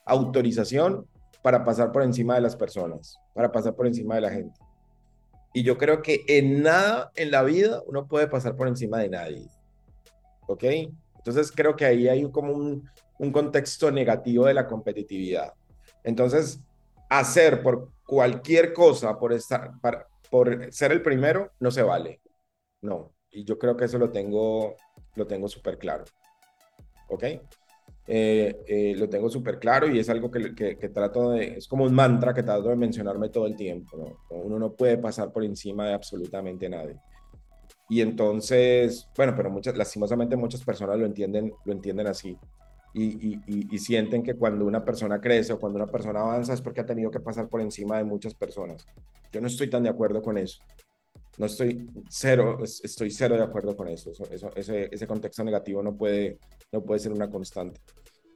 autorización para pasar por encima de las personas, para pasar por encima de la gente. Y yo creo que en nada en la vida uno puede pasar por encima de nadie. ¿Ok? Entonces creo que ahí hay como un, un contexto negativo de la competitividad. Entonces, hacer por cualquier cosa, por, estar, para, por ser el primero, no se vale. No. Y yo creo que eso lo tengo, lo tengo súper claro. ¿Ok? Eh, eh, lo tengo súper claro y es algo que, que, que, trato de, es como un mantra que trato de mencionarme todo el tiempo, ¿no? Uno no puede pasar por encima de absolutamente nadie. Y entonces, bueno, pero muchas, lastimosamente muchas personas lo entienden, lo entienden así. y, y, y, sienten que cuando una persona crece o cuando una persona avanza es porque ha tenido que pasar por encima de muchas personas. Yo no estoy tan de acuerdo con eso. No estoy cero, estoy cero de acuerdo con eso. eso, ese, contexto negativo no puede, no puede ser una constante.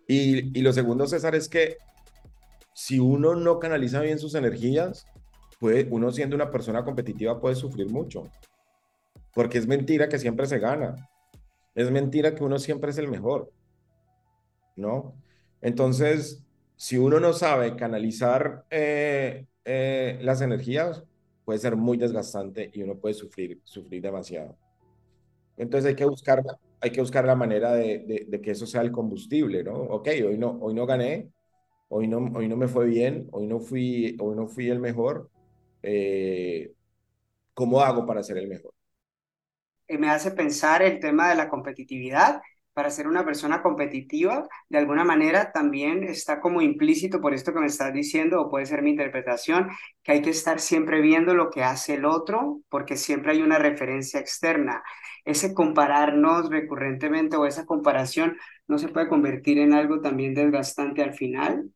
Y, y lo segundo, César, es que si uno no canaliza bien sus energías, puede, uno siendo una persona competitiva puede sufrir mucho. Porque es mentira que siempre se gana. Es mentira que uno siempre es el mejor. ¿No? Entonces, si uno no sabe canalizar eh, eh, las energías, puede ser muy desgastante y uno puede sufrir, sufrir demasiado. Entonces hay que buscar, hay que buscar la manera de, de, que eso sea el combustible, ¿no? Ok, hoy no, hoy no gané, hoy no, hoy no me fue bien, hoy no fui, hoy no fui el mejor. Eh, ¿Cómo hago para ser el mejor? Me hace pensar el tema de la competitividad para ser una persona competitiva, de alguna manera también está como implícito por esto que me estás diciendo, o puede ser mi interpretación, que hay que estar siempre viendo lo que hace el otro, porque siempre hay una referencia externa. Ese compararnos recurrentemente o esa comparación no se puede convertir en algo también desgastante al final.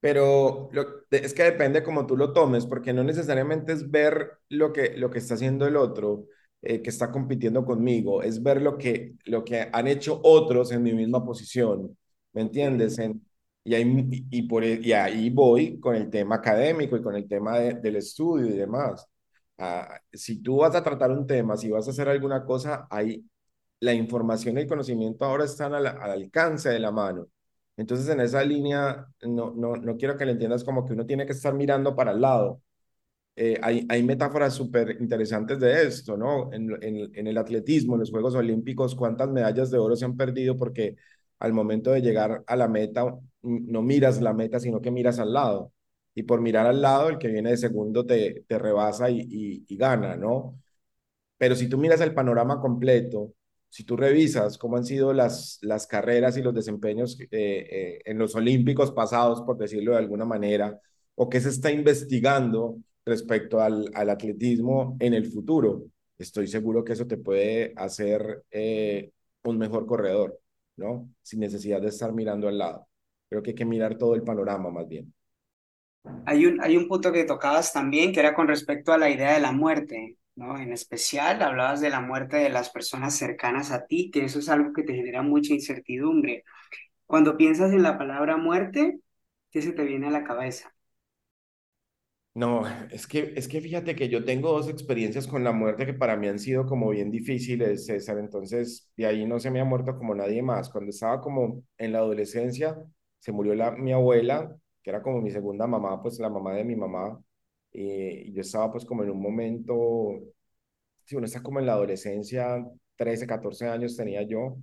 Pero es que depende cómo tú lo tomes, porque no necesariamente es ver lo que, lo que está haciendo el otro, eh, que está compitiendo conmigo, es ver lo que, lo que han hecho otros en mi misma posición, ¿me entiendes? y, ahí, y, por, e, y ahí voy con el tema académico y con el tema del estudio y demás. Ah, si tú vas a tratar un tema, si vas a hacer alguna cosa, ahí la información y el conocimiento ahora están al, al alcance de la mano. Entonces, en esa línea, no, no, no quiero que le entiendas como que uno tiene que estar mirando para el lado, eh, hay, hay, metáforas súper interesantes de esto, ¿no? En, en, en, el atletismo, en los Juegos Olímpicos, cuántas medallas de oro se han perdido porque al momento de llegar a la meta no miras la meta, sino que miras al lado. Y por mirar al lado, el que viene de segundo te, te rebasa y, y, y gana, ¿no? Pero si tú miras el panorama completo, si tú revisas cómo han sido las, las carreras y los desempeños eh, eh, en los Olímpicos pasados, por decirlo de alguna manera, o qué se está investigando respecto al, al atletismo en el futuro. Estoy seguro que eso te puede hacer eh, un mejor corredor, ¿no? Sin necesidad de estar mirando al lado. Creo que hay que mirar todo el panorama más bien. Hay un, hay un punto que tocabas también, que era con respecto a la idea de la muerte, ¿no? En especial hablabas de la muerte de las personas cercanas a ti, que eso es algo que te genera mucha incertidumbre. Cuando piensas en la palabra muerte, ¿qué se te viene a la cabeza? No, es que, es que fíjate que yo tengo dos experiencias con la muerte que para mí han sido como bien difíciles, César. Entonces, de ahí no se me ha muerto como nadie más. Cuando estaba como en la adolescencia, se murió la, mi abuela, que era como mi segunda mamá, pues la mamá de mi mamá. Y, yo estaba pues como en un momento, si uno está como en la adolescencia, 13, 14 años tenía yo,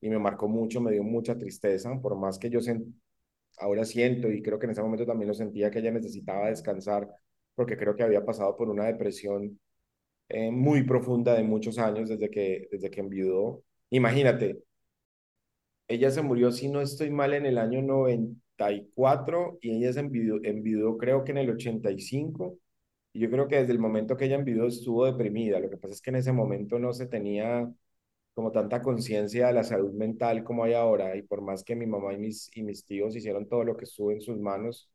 y me marcó mucho, me dio mucha tristeza, por más que yo sentí ahora siento y creo que en ese momento también lo sentía que ella necesitaba descansar porque creo que había pasado por una depresión eh, muy profunda de muchos años desde que, desde que enviudó. Imagínate, ella se murió, si no estoy mal, en el año 94 y ella se enviudó, enviudó creo que en el 85. Y yo creo que desde el momento que ella enviudó estuvo deprimida. Lo que pasa es que en ese momento no se tenía como tanta conciencia de la salud mental como hay ahora, y por más que mi mamá y mis, y mis tíos hicieron todo lo que estuvo en sus manos,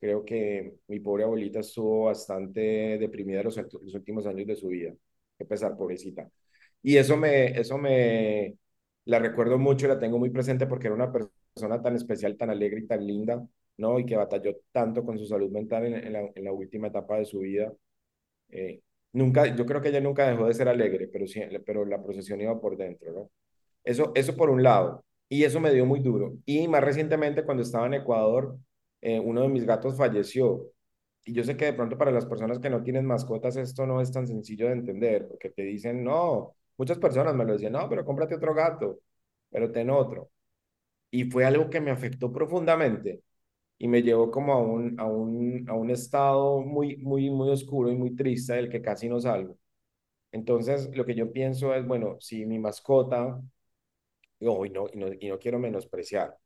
creo que mi pobre abuelita estuvo bastante deprimida los, los últimos años de su vida. Qué pesar, pobrecita. Y eso me, eso me, la recuerdo mucho la tengo muy presente porque era una persona tan especial, tan alegre y tan linda, ¿no? Y que batalló tanto con su salud mental en, en, la, en la, última etapa de su vida. Eh, Nunca, yo creo que ella nunca dejó de ser alegre, pero, sí, pero la procesión iba por dentro, ¿no? Eso, eso por un lado, y eso me dio muy duro. Y más recientemente, cuando estaba en Ecuador, eh, uno de mis gatos falleció. Y yo sé que de pronto para las personas que no tienen mascotas esto no es tan sencillo de entender, porque te dicen, no, muchas personas me lo decían, no, pero cómprate otro gato, pero ten otro. Y fue algo que me afectó profundamente y me llevó como a un, a un, a un estado muy, muy, muy oscuro y muy triste del que casi no salgo. Entonces, lo que yo pienso es, bueno, si mi mascota, oh, y, no, y, no, y no quiero menospreciar,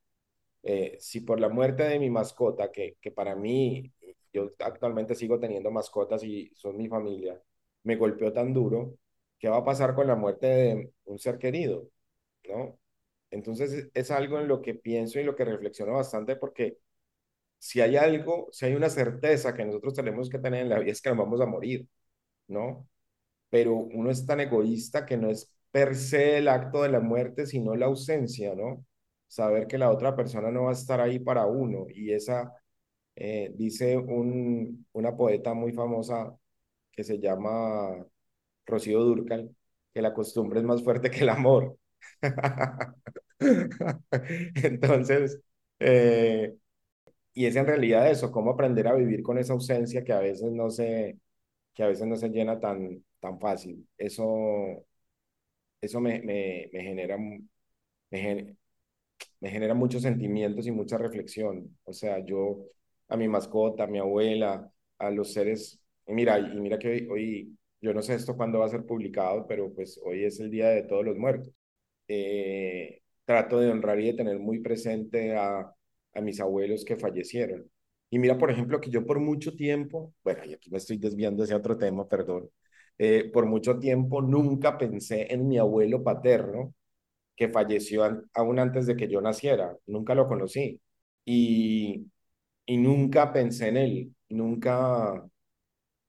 eh, si por la muerte de mi mascota, que, que para mí, yo actualmente sigo teniendo mascotas y son mi familia, me golpeó tan duro, ¿qué va a pasar con la muerte de un ser querido? ¿No? Entonces es algo en lo que pienso y lo que reflexiono bastante porque si hay algo, si hay una certeza que nosotros tenemos que tener en la vida es que nos vamos a morir, ¿no? Pero uno es tan egoísta que no es per se el acto de la muerte, sino la ausencia, ¿no? Saber que la otra persona no va a estar ahí para uno y esa, eh, dice un, una poeta muy famosa que se llama Rocío Durcal, que la costumbre es más fuerte que el amor. Entonces, eh, y es en realidad eso, cómo aprender a vivir con esa ausencia que a veces no se, que a veces no se llena tan, tan fácil. Eso, eso me, me, me genera, me, me genera muchos sentimientos y mucha reflexión. O sea, yo a mi mascota, a mi abuela, a los seres, y mira, y mira que hoy, hoy yo no sé esto cuándo va a ser publicado, pero pues hoy es el Día de Todos los Muertos. Eh, trato de honrar y de tener muy presente a, a mis abuelos que fallecieron. Y mira, por ejemplo, que yo por mucho tiempo, bueno, y aquí me estoy desviando hacia otro tema, perdón, eh, por mucho tiempo nunca pensé en mi abuelo paterno, que falleció aún antes de que yo naciera, nunca lo conocí. Y, y nunca pensé en él, nunca,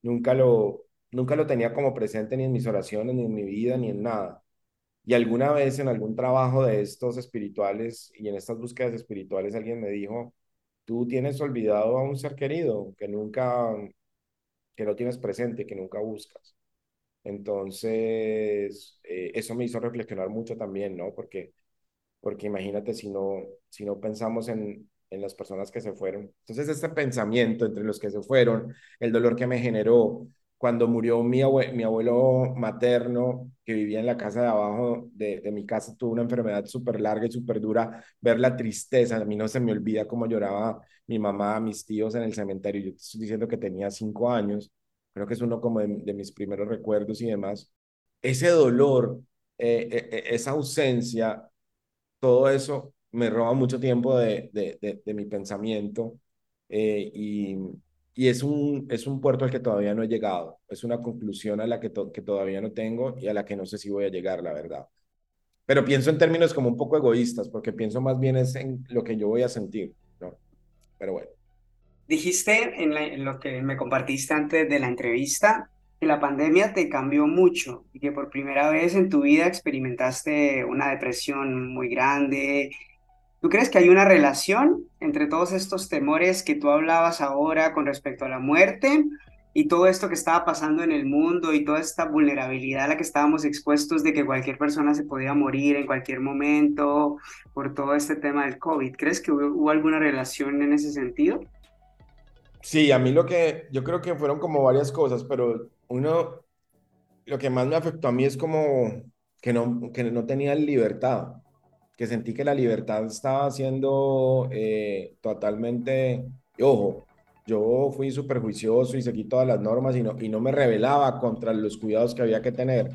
nunca lo, nunca lo tenía como presente ni en mis oraciones, ni en mi vida, ni en nada. Y alguna vez en algún trabajo de estos espirituales y en estas búsquedas espirituales alguien me dijo, tú tienes olvidado a un ser querido que nunca, que no tienes presente, que nunca buscas. Entonces, eh, eso me hizo reflexionar mucho también, ¿no? Porque, porque imagínate si no, si no pensamos en, en las personas que se fueron. Entonces, este pensamiento entre los que se fueron, el dolor que me generó, cuando murió mi, mi abuelo materno, que vivía en la casa de abajo de, de mi casa, tuvo una enfermedad súper larga y súper dura, ver la tristeza, a mí no se me olvida cómo lloraba mi mamá, mis tíos en el cementerio, yo te estoy diciendo que tenía cinco años, creo que es uno como de, mis primeros recuerdos y demás, ese dolor, eh, eh, eh, esa ausencia, todo eso me roba mucho tiempo de, de, de mi pensamiento y y es un, es un puerto al que todavía no he llegado. Es una conclusión a la que, que todavía no tengo y a la que no sé si voy a llegar, la verdad. Pero pienso en términos como un poco egoístas, porque pienso más bien es en lo que yo voy a sentir, ¿no? Pero bueno. Dijiste en, en lo que me compartiste antes de la entrevista que la pandemia te cambió mucho y que por primera vez en tu vida experimentaste una depresión muy grande ¿Tú crees que hay una relación entre todos estos temores que tú hablabas ahora con respecto a la muerte y todo esto que estaba pasando en el mundo y toda esta vulnerabilidad a la que estábamos expuestos de que cualquier persona se podía morir en cualquier momento por todo este tema del COVID? ¿Crees que hubo, alguna relación en ese sentido? Sí, a mí lo que yo creo que fueron como varias cosas, pero uno, lo que más me afectó a mí es como que no, que no tenía libertad que sentí que la libertad estaba siendo eh, totalmente, ojo, yo fui súper juicioso y seguí todas las normas y no, y no me rebelaba contra los cuidados que había que tener,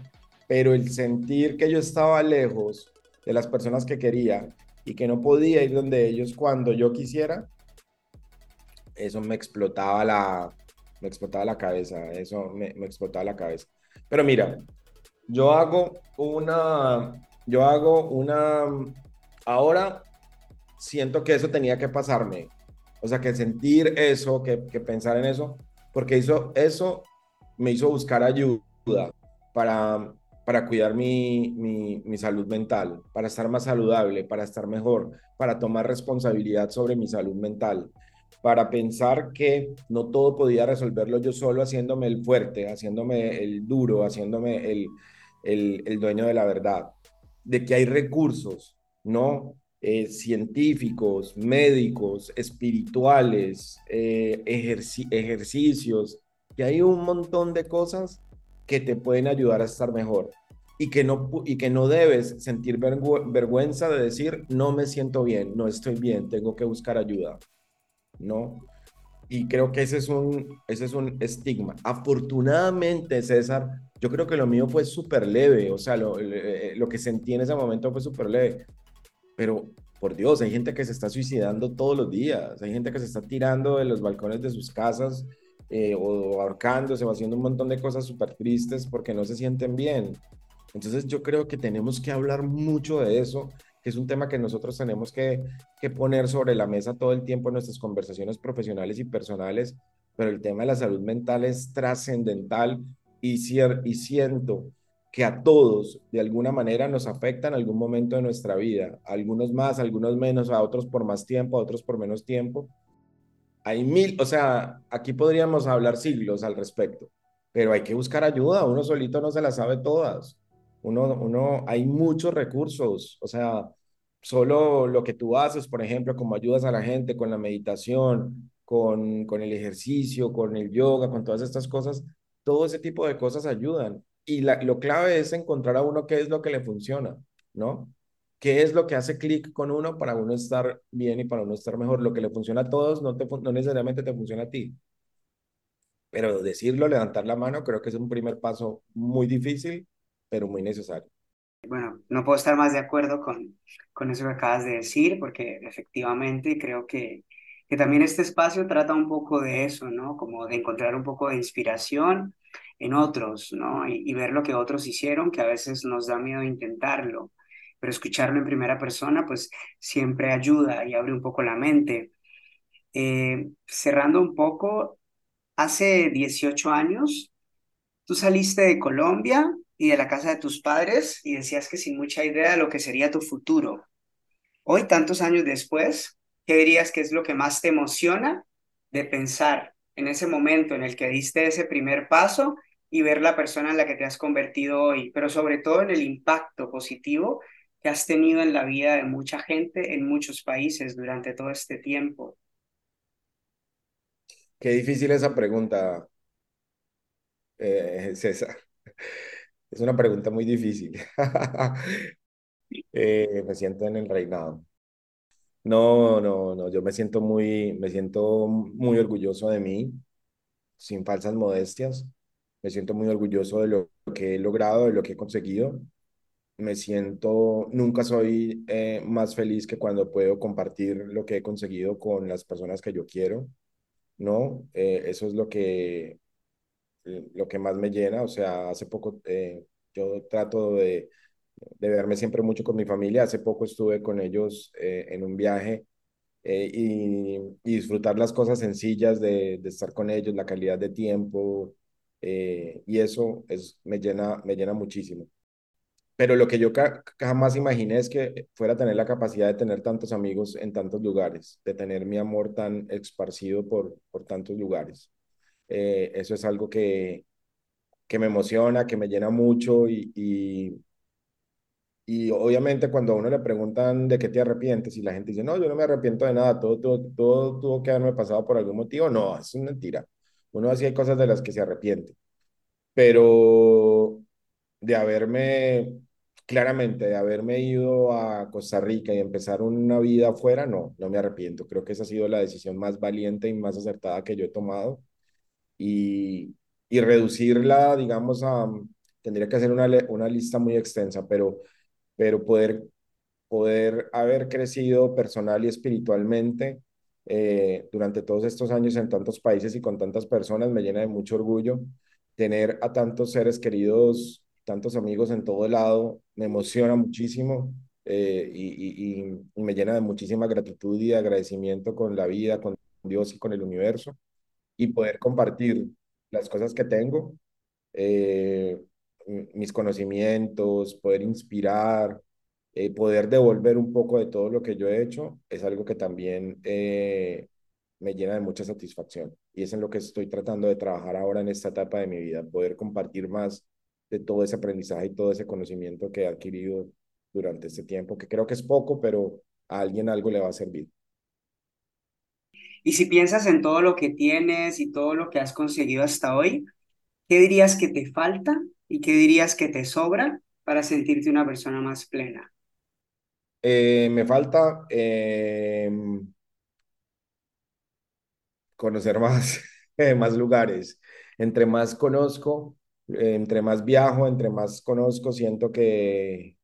pero el sentir que yo estaba lejos de las personas que quería y que no podía ir donde ellos cuando yo quisiera, eso me explotaba la, me explotaba la cabeza, eso me, me explotaba la cabeza. Pero mira, yo hago una, yo hago una, ahora siento que eso tenía que pasarme, o sea, que sentir eso, que, pensar en eso, porque hizo, eso me hizo buscar ayuda para, para cuidar mi, mi, salud mental, para estar más saludable, para estar mejor, para tomar responsabilidad sobre mi salud mental, para pensar que no todo podía resolverlo yo solo haciéndome el fuerte, haciéndome el duro, haciéndome el, el, el dueño de la verdad de que hay recursos, ¿no? Eh, científicos, médicos, espirituales, eh, ejercicios, que hay un montón de cosas que te pueden ayudar a estar mejor y que no, y que no debes sentir vergüenza de decir, no me siento bien, no estoy bien, tengo que buscar ayuda, ¿no? Y creo que ese es un, ese es un estigma. Afortunadamente, César, yo creo que lo mío fue súper leve, o sea, lo, eh, lo, que sentí en ese momento fue súper leve. Pero, por Dios, hay gente que se está suicidando todos los días, hay gente que se está tirando de los balcones de sus casas eh, o ahorcándose o haciendo un montón de cosas súper tristes porque no se sienten bien. Entonces yo creo que tenemos que hablar mucho de eso que es un tema que nosotros tenemos que, que poner sobre la mesa todo el tiempo en nuestras conversaciones profesionales y personales, pero el tema de la salud mental es trascendental y, y siento que a todos de alguna manera nos afecta en algún momento de nuestra vida, algunos más, algunos menos, a otros por más tiempo, a otros por menos tiempo. Hay mil, o sea, aquí podríamos hablar siglos al respecto, pero hay que buscar ayuda, uno solito no se la sabe todas. Uno, uno, hay muchos recursos, o sea, solo lo que tú haces, por ejemplo, como ayudas a la gente con la meditación, con, con el ejercicio, con el yoga, con todas estas cosas, todo ese tipo de cosas ayudan. Y la, lo clave es encontrar a uno qué es lo que le funciona, ¿no? ¿Qué es lo que hace clic con uno para uno estar bien y para uno estar mejor? Lo que le funciona a todos no, te, no necesariamente te funciona a ti. Pero decirlo, levantar la mano, creo que es un primer paso muy difícil, pero muy necesario. Bueno, no puedo estar más de acuerdo con, con eso que acabas de decir, porque efectivamente creo que, que también este espacio trata un poco de eso, ¿no? Como de encontrar un poco de inspiración en otros, ¿no? Y, ver lo que otros hicieron, que a veces nos da miedo intentarlo, pero escucharlo en primera persona, pues siempre ayuda y abre un poco la mente. Eh, cerrando un poco, hace 18 años, tú saliste de Colombia y de la casa de tus padres y decías que sin mucha idea de lo que sería tu futuro. Hoy, tantos años después, ¿qué dirías que es lo que más te emociona de pensar en ese momento en el que diste ese primer paso y ver la persona en la que te has convertido hoy, pero sobre todo en el impacto positivo que has tenido en la vida de mucha gente en muchos países durante todo este tiempo? Qué difícil esa pregunta, eh, César. Es una pregunta muy difícil. eh, me siento en el reinado. No, no, no, yo me siento muy, me siento muy orgulloso de mí, sin falsas modestias. Me siento muy orgulloso de lo que he logrado, de lo que he conseguido. Me siento, nunca soy eh, más feliz que cuando puedo compartir lo que he conseguido con las personas que yo quiero, ¿no? Eh, eso es lo que, lo que más me llena. O sea, hace poco eh, yo trato de, de, verme siempre mucho con mi familia. Hace poco estuve con ellos eh, en un viaje eh, y, y, disfrutar las cosas sencillas de, de, estar con ellos, la calidad de tiempo. Eh, y eso es, me, llena, me llena muchísimo. Pero lo que yo jamás imaginé es que fuera tener la capacidad de tener tantos amigos en tantos lugares, de tener mi amor tan esparcido por, por tantos lugares. Eso es algo que, que me emociona, que me llena mucho y, y, y, obviamente cuando a uno le preguntan de qué te arrepientes y la gente dice, no, yo no me arrepiento de nada, todo, todo, todo tuvo que haberme pasado por algún motivo, no, es una mentira. Uno así hay cosas de las que se arrepiente, pero de haberme, claramente, de haberme ido a Costa Rica y empezar una vida afuera, no, no me arrepiento. Creo que esa ha sido la decisión más valiente y más acertada que yo he tomado. Y, y reducirla, digamos, a, tendría que hacer una, una lista muy extensa, pero, pero poder, poder haber crecido personal y espiritualmente eh, durante todos estos años en tantos países y con tantas personas me llena de mucho orgullo. Tener a tantos seres queridos, tantos amigos en todo lado, me emociona muchísimo eh, y, y, y me llena de muchísima gratitud y agradecimiento con la vida, con Dios y con el universo. Y poder compartir las cosas que tengo, eh, mis conocimientos, poder inspirar, eh, poder devolver un poco de todo lo que yo he hecho, es algo que también eh, me llena de mucha satisfacción. Y es en lo que estoy tratando de trabajar ahora en esta etapa de mi vida, poder compartir más de todo ese aprendizaje y todo ese conocimiento que he adquirido durante este tiempo, que creo que es poco, pero a alguien algo le va a servir. Y si piensas en todo lo que tienes y todo lo que has conseguido hasta hoy, ¿qué dirías que te falta y qué dirías que te sobra para sentirte una persona más plena? Eh, me falta eh, conocer más, más lugares. Entre más conozco, entre más viajo, entre más conozco, siento que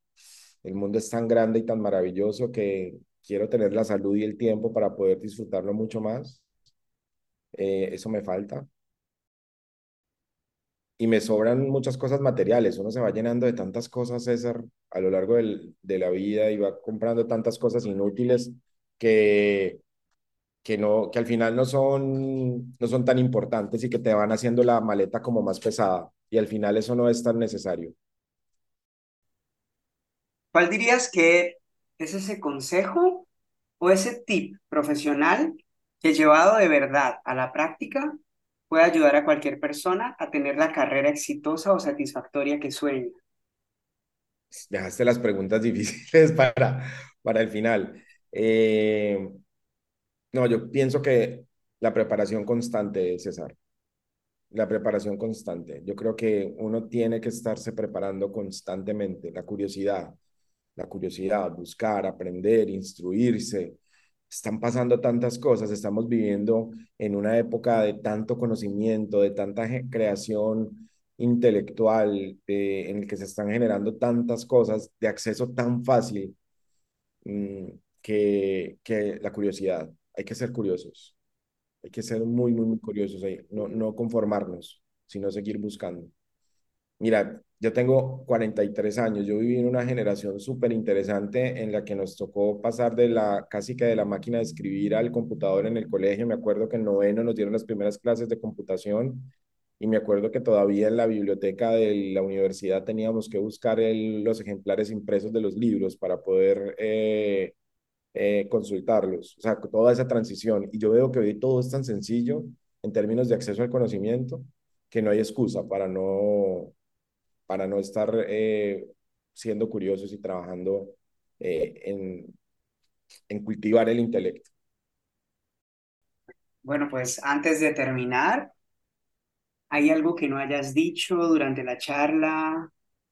el mundo es tan grande y tan maravilloso que quiero tener la salud y el tiempo para poder disfrutarlo mucho más. Eh, eso me falta. y me sobran muchas cosas materiales. Uno se va llenando de tantas cosas, César, a lo largo del, de la vida y va comprando tantas cosas inútiles que, que, no, que al final no son, no son tan importantes y que te van haciendo la maleta como más pesada. Y al final eso no es tan necesario. ¿Cuál dirías que es ese consejo o ese tip profesional que llevado de verdad a la práctica puede ayudar a cualquier persona a tener la carrera exitosa o satisfactoria que sueña? Dejaste las preguntas difíciles para, para el final. Eh, no, yo pienso que la preparación constante, César. La preparación constante. Yo creo que uno tiene que estarse preparando constantemente. La curiosidad, la curiosidad, buscar, aprender, instruirse. Están pasando tantas cosas, estamos viviendo en una época de tanto conocimiento, de tanta creación intelectual, en el que se están generando tantas cosas de acceso tan fácil, mm, que, que la curiosidad, hay que ser curiosos, hay que ser muy, muy, muy curiosos, no, no conformarnos, sino seguir buscando. Mira, yo tengo 43 años, yo viví en una generación súper interesante en la que nos tocó pasar de la casi que de la máquina de escribir al computador en el colegio. Me acuerdo que en noveno nos dieron las primeras clases de computación y me acuerdo que todavía en la biblioteca de la universidad teníamos que buscar los ejemplares impresos de los libros para poder eh, eh, consultarlos. O sea, toda esa transición. Y yo veo que hoy todo es tan sencillo en términos de acceso al conocimiento que no hay excusa para no para no estar eh, siendo curiosos y trabajando eh, en, en cultivar el intelecto. Bueno, pues antes de terminar, ¿hay algo que no hayas dicho durante la charla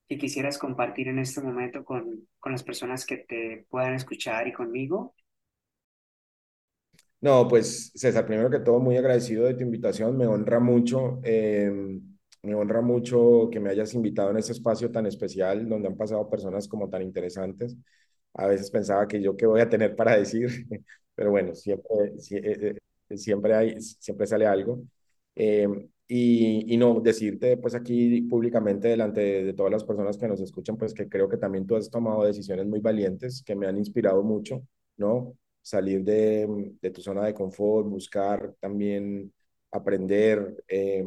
que quisieras compartir en este momento con, con las personas que te puedan escuchar y conmigo? No, pues César, primero que todo, muy agradecido de tu invitación, me honra mucho. Eh, me honra mucho que me hayas invitado en este espacio tan especial donde han pasado personas como tan interesantes. A veces pensaba que yo qué voy a tener para decir, pero bueno, siempre, eh, eh, siempre, hay, siempre sale algo. Em, y, y, no, decirte pues aquí públicamente delante de, todas las personas que nos escuchan, pues que creo que también tú has tomado decisiones muy valientes que me han inspirado mucho, ¿no? Salir de, de tu zona de confort, buscar también aprender, eh,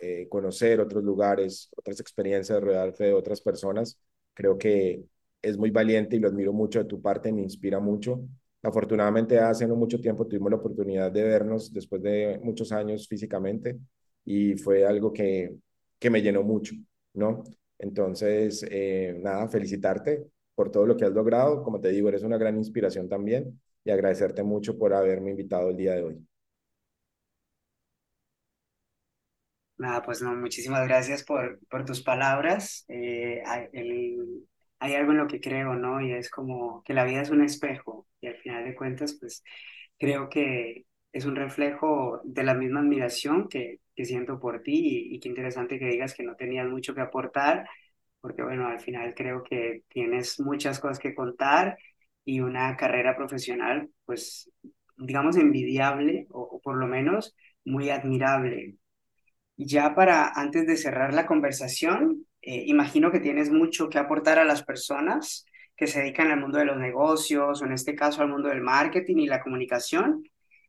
eh, conocer otros lugares, otras experiencias, rodearse de otras personas. Creo que es muy valiente y lo admiro mucho de tu parte, me inspira mucho. Afortunadamente, hace no mucho tiempo tuvimos la oportunidad de vernos después de muchos años físicamente y fue algo que, que me llenó mucho, ¿no? Entonces, eh, nada, felicitarte por todo lo que has logrado. Como te digo, eres una gran inspiración también y agradecerte mucho por haberme invitado el día de hoy. Nada, pues no, muchísimas gracias por, por tus palabras. Eh, hay, hay, algo en lo que creo, ¿no? Y es como que la vida es un espejo y al final de cuentas, pues creo que es un reflejo de la misma admiración que, que siento por ti y, y, qué interesante que digas que no tenías mucho que aportar, porque bueno, al final creo que tienes muchas cosas que contar y una carrera profesional, pues digamos, envidiable o, o por lo menos muy admirable ya para antes de cerrar la conversación, eh, imagino que tienes mucho que aportar a las personas que se dedican al mundo de los negocios o en este caso al mundo del marketing y la comunicación.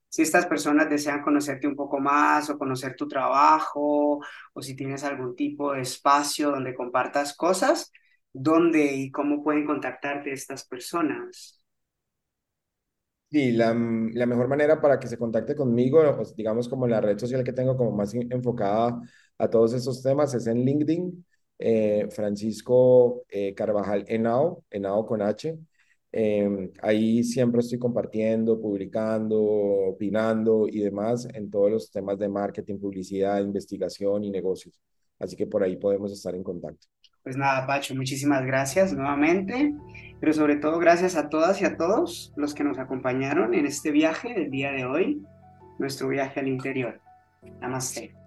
Si estas personas desean conocerte un poco más o conocer tu trabajo o si tienes algún tipo de espacio donde compartas cosas, ¿dónde y cómo pueden contactarte estas personas? Sí, la, la, mejor manera para que se contacte conmigo, pues digamos como la red social que tengo como más enfocada a todos esos temas es en LinkedIn, eh, Francisco eh, Carvajal Enao, Enao con H. Em, ahí siempre estoy compartiendo, publicando, opinando y demás en todos los temas de marketing, publicidad, investigación y negocios. Así que por ahí podemos estar en contacto. Pues nada, Pacho, muchísimas gracias nuevamente, pero sobre todo gracias a todas y a todos los que nos acompañaron en este viaje del día de hoy, nuestro viaje al interior. Namaste.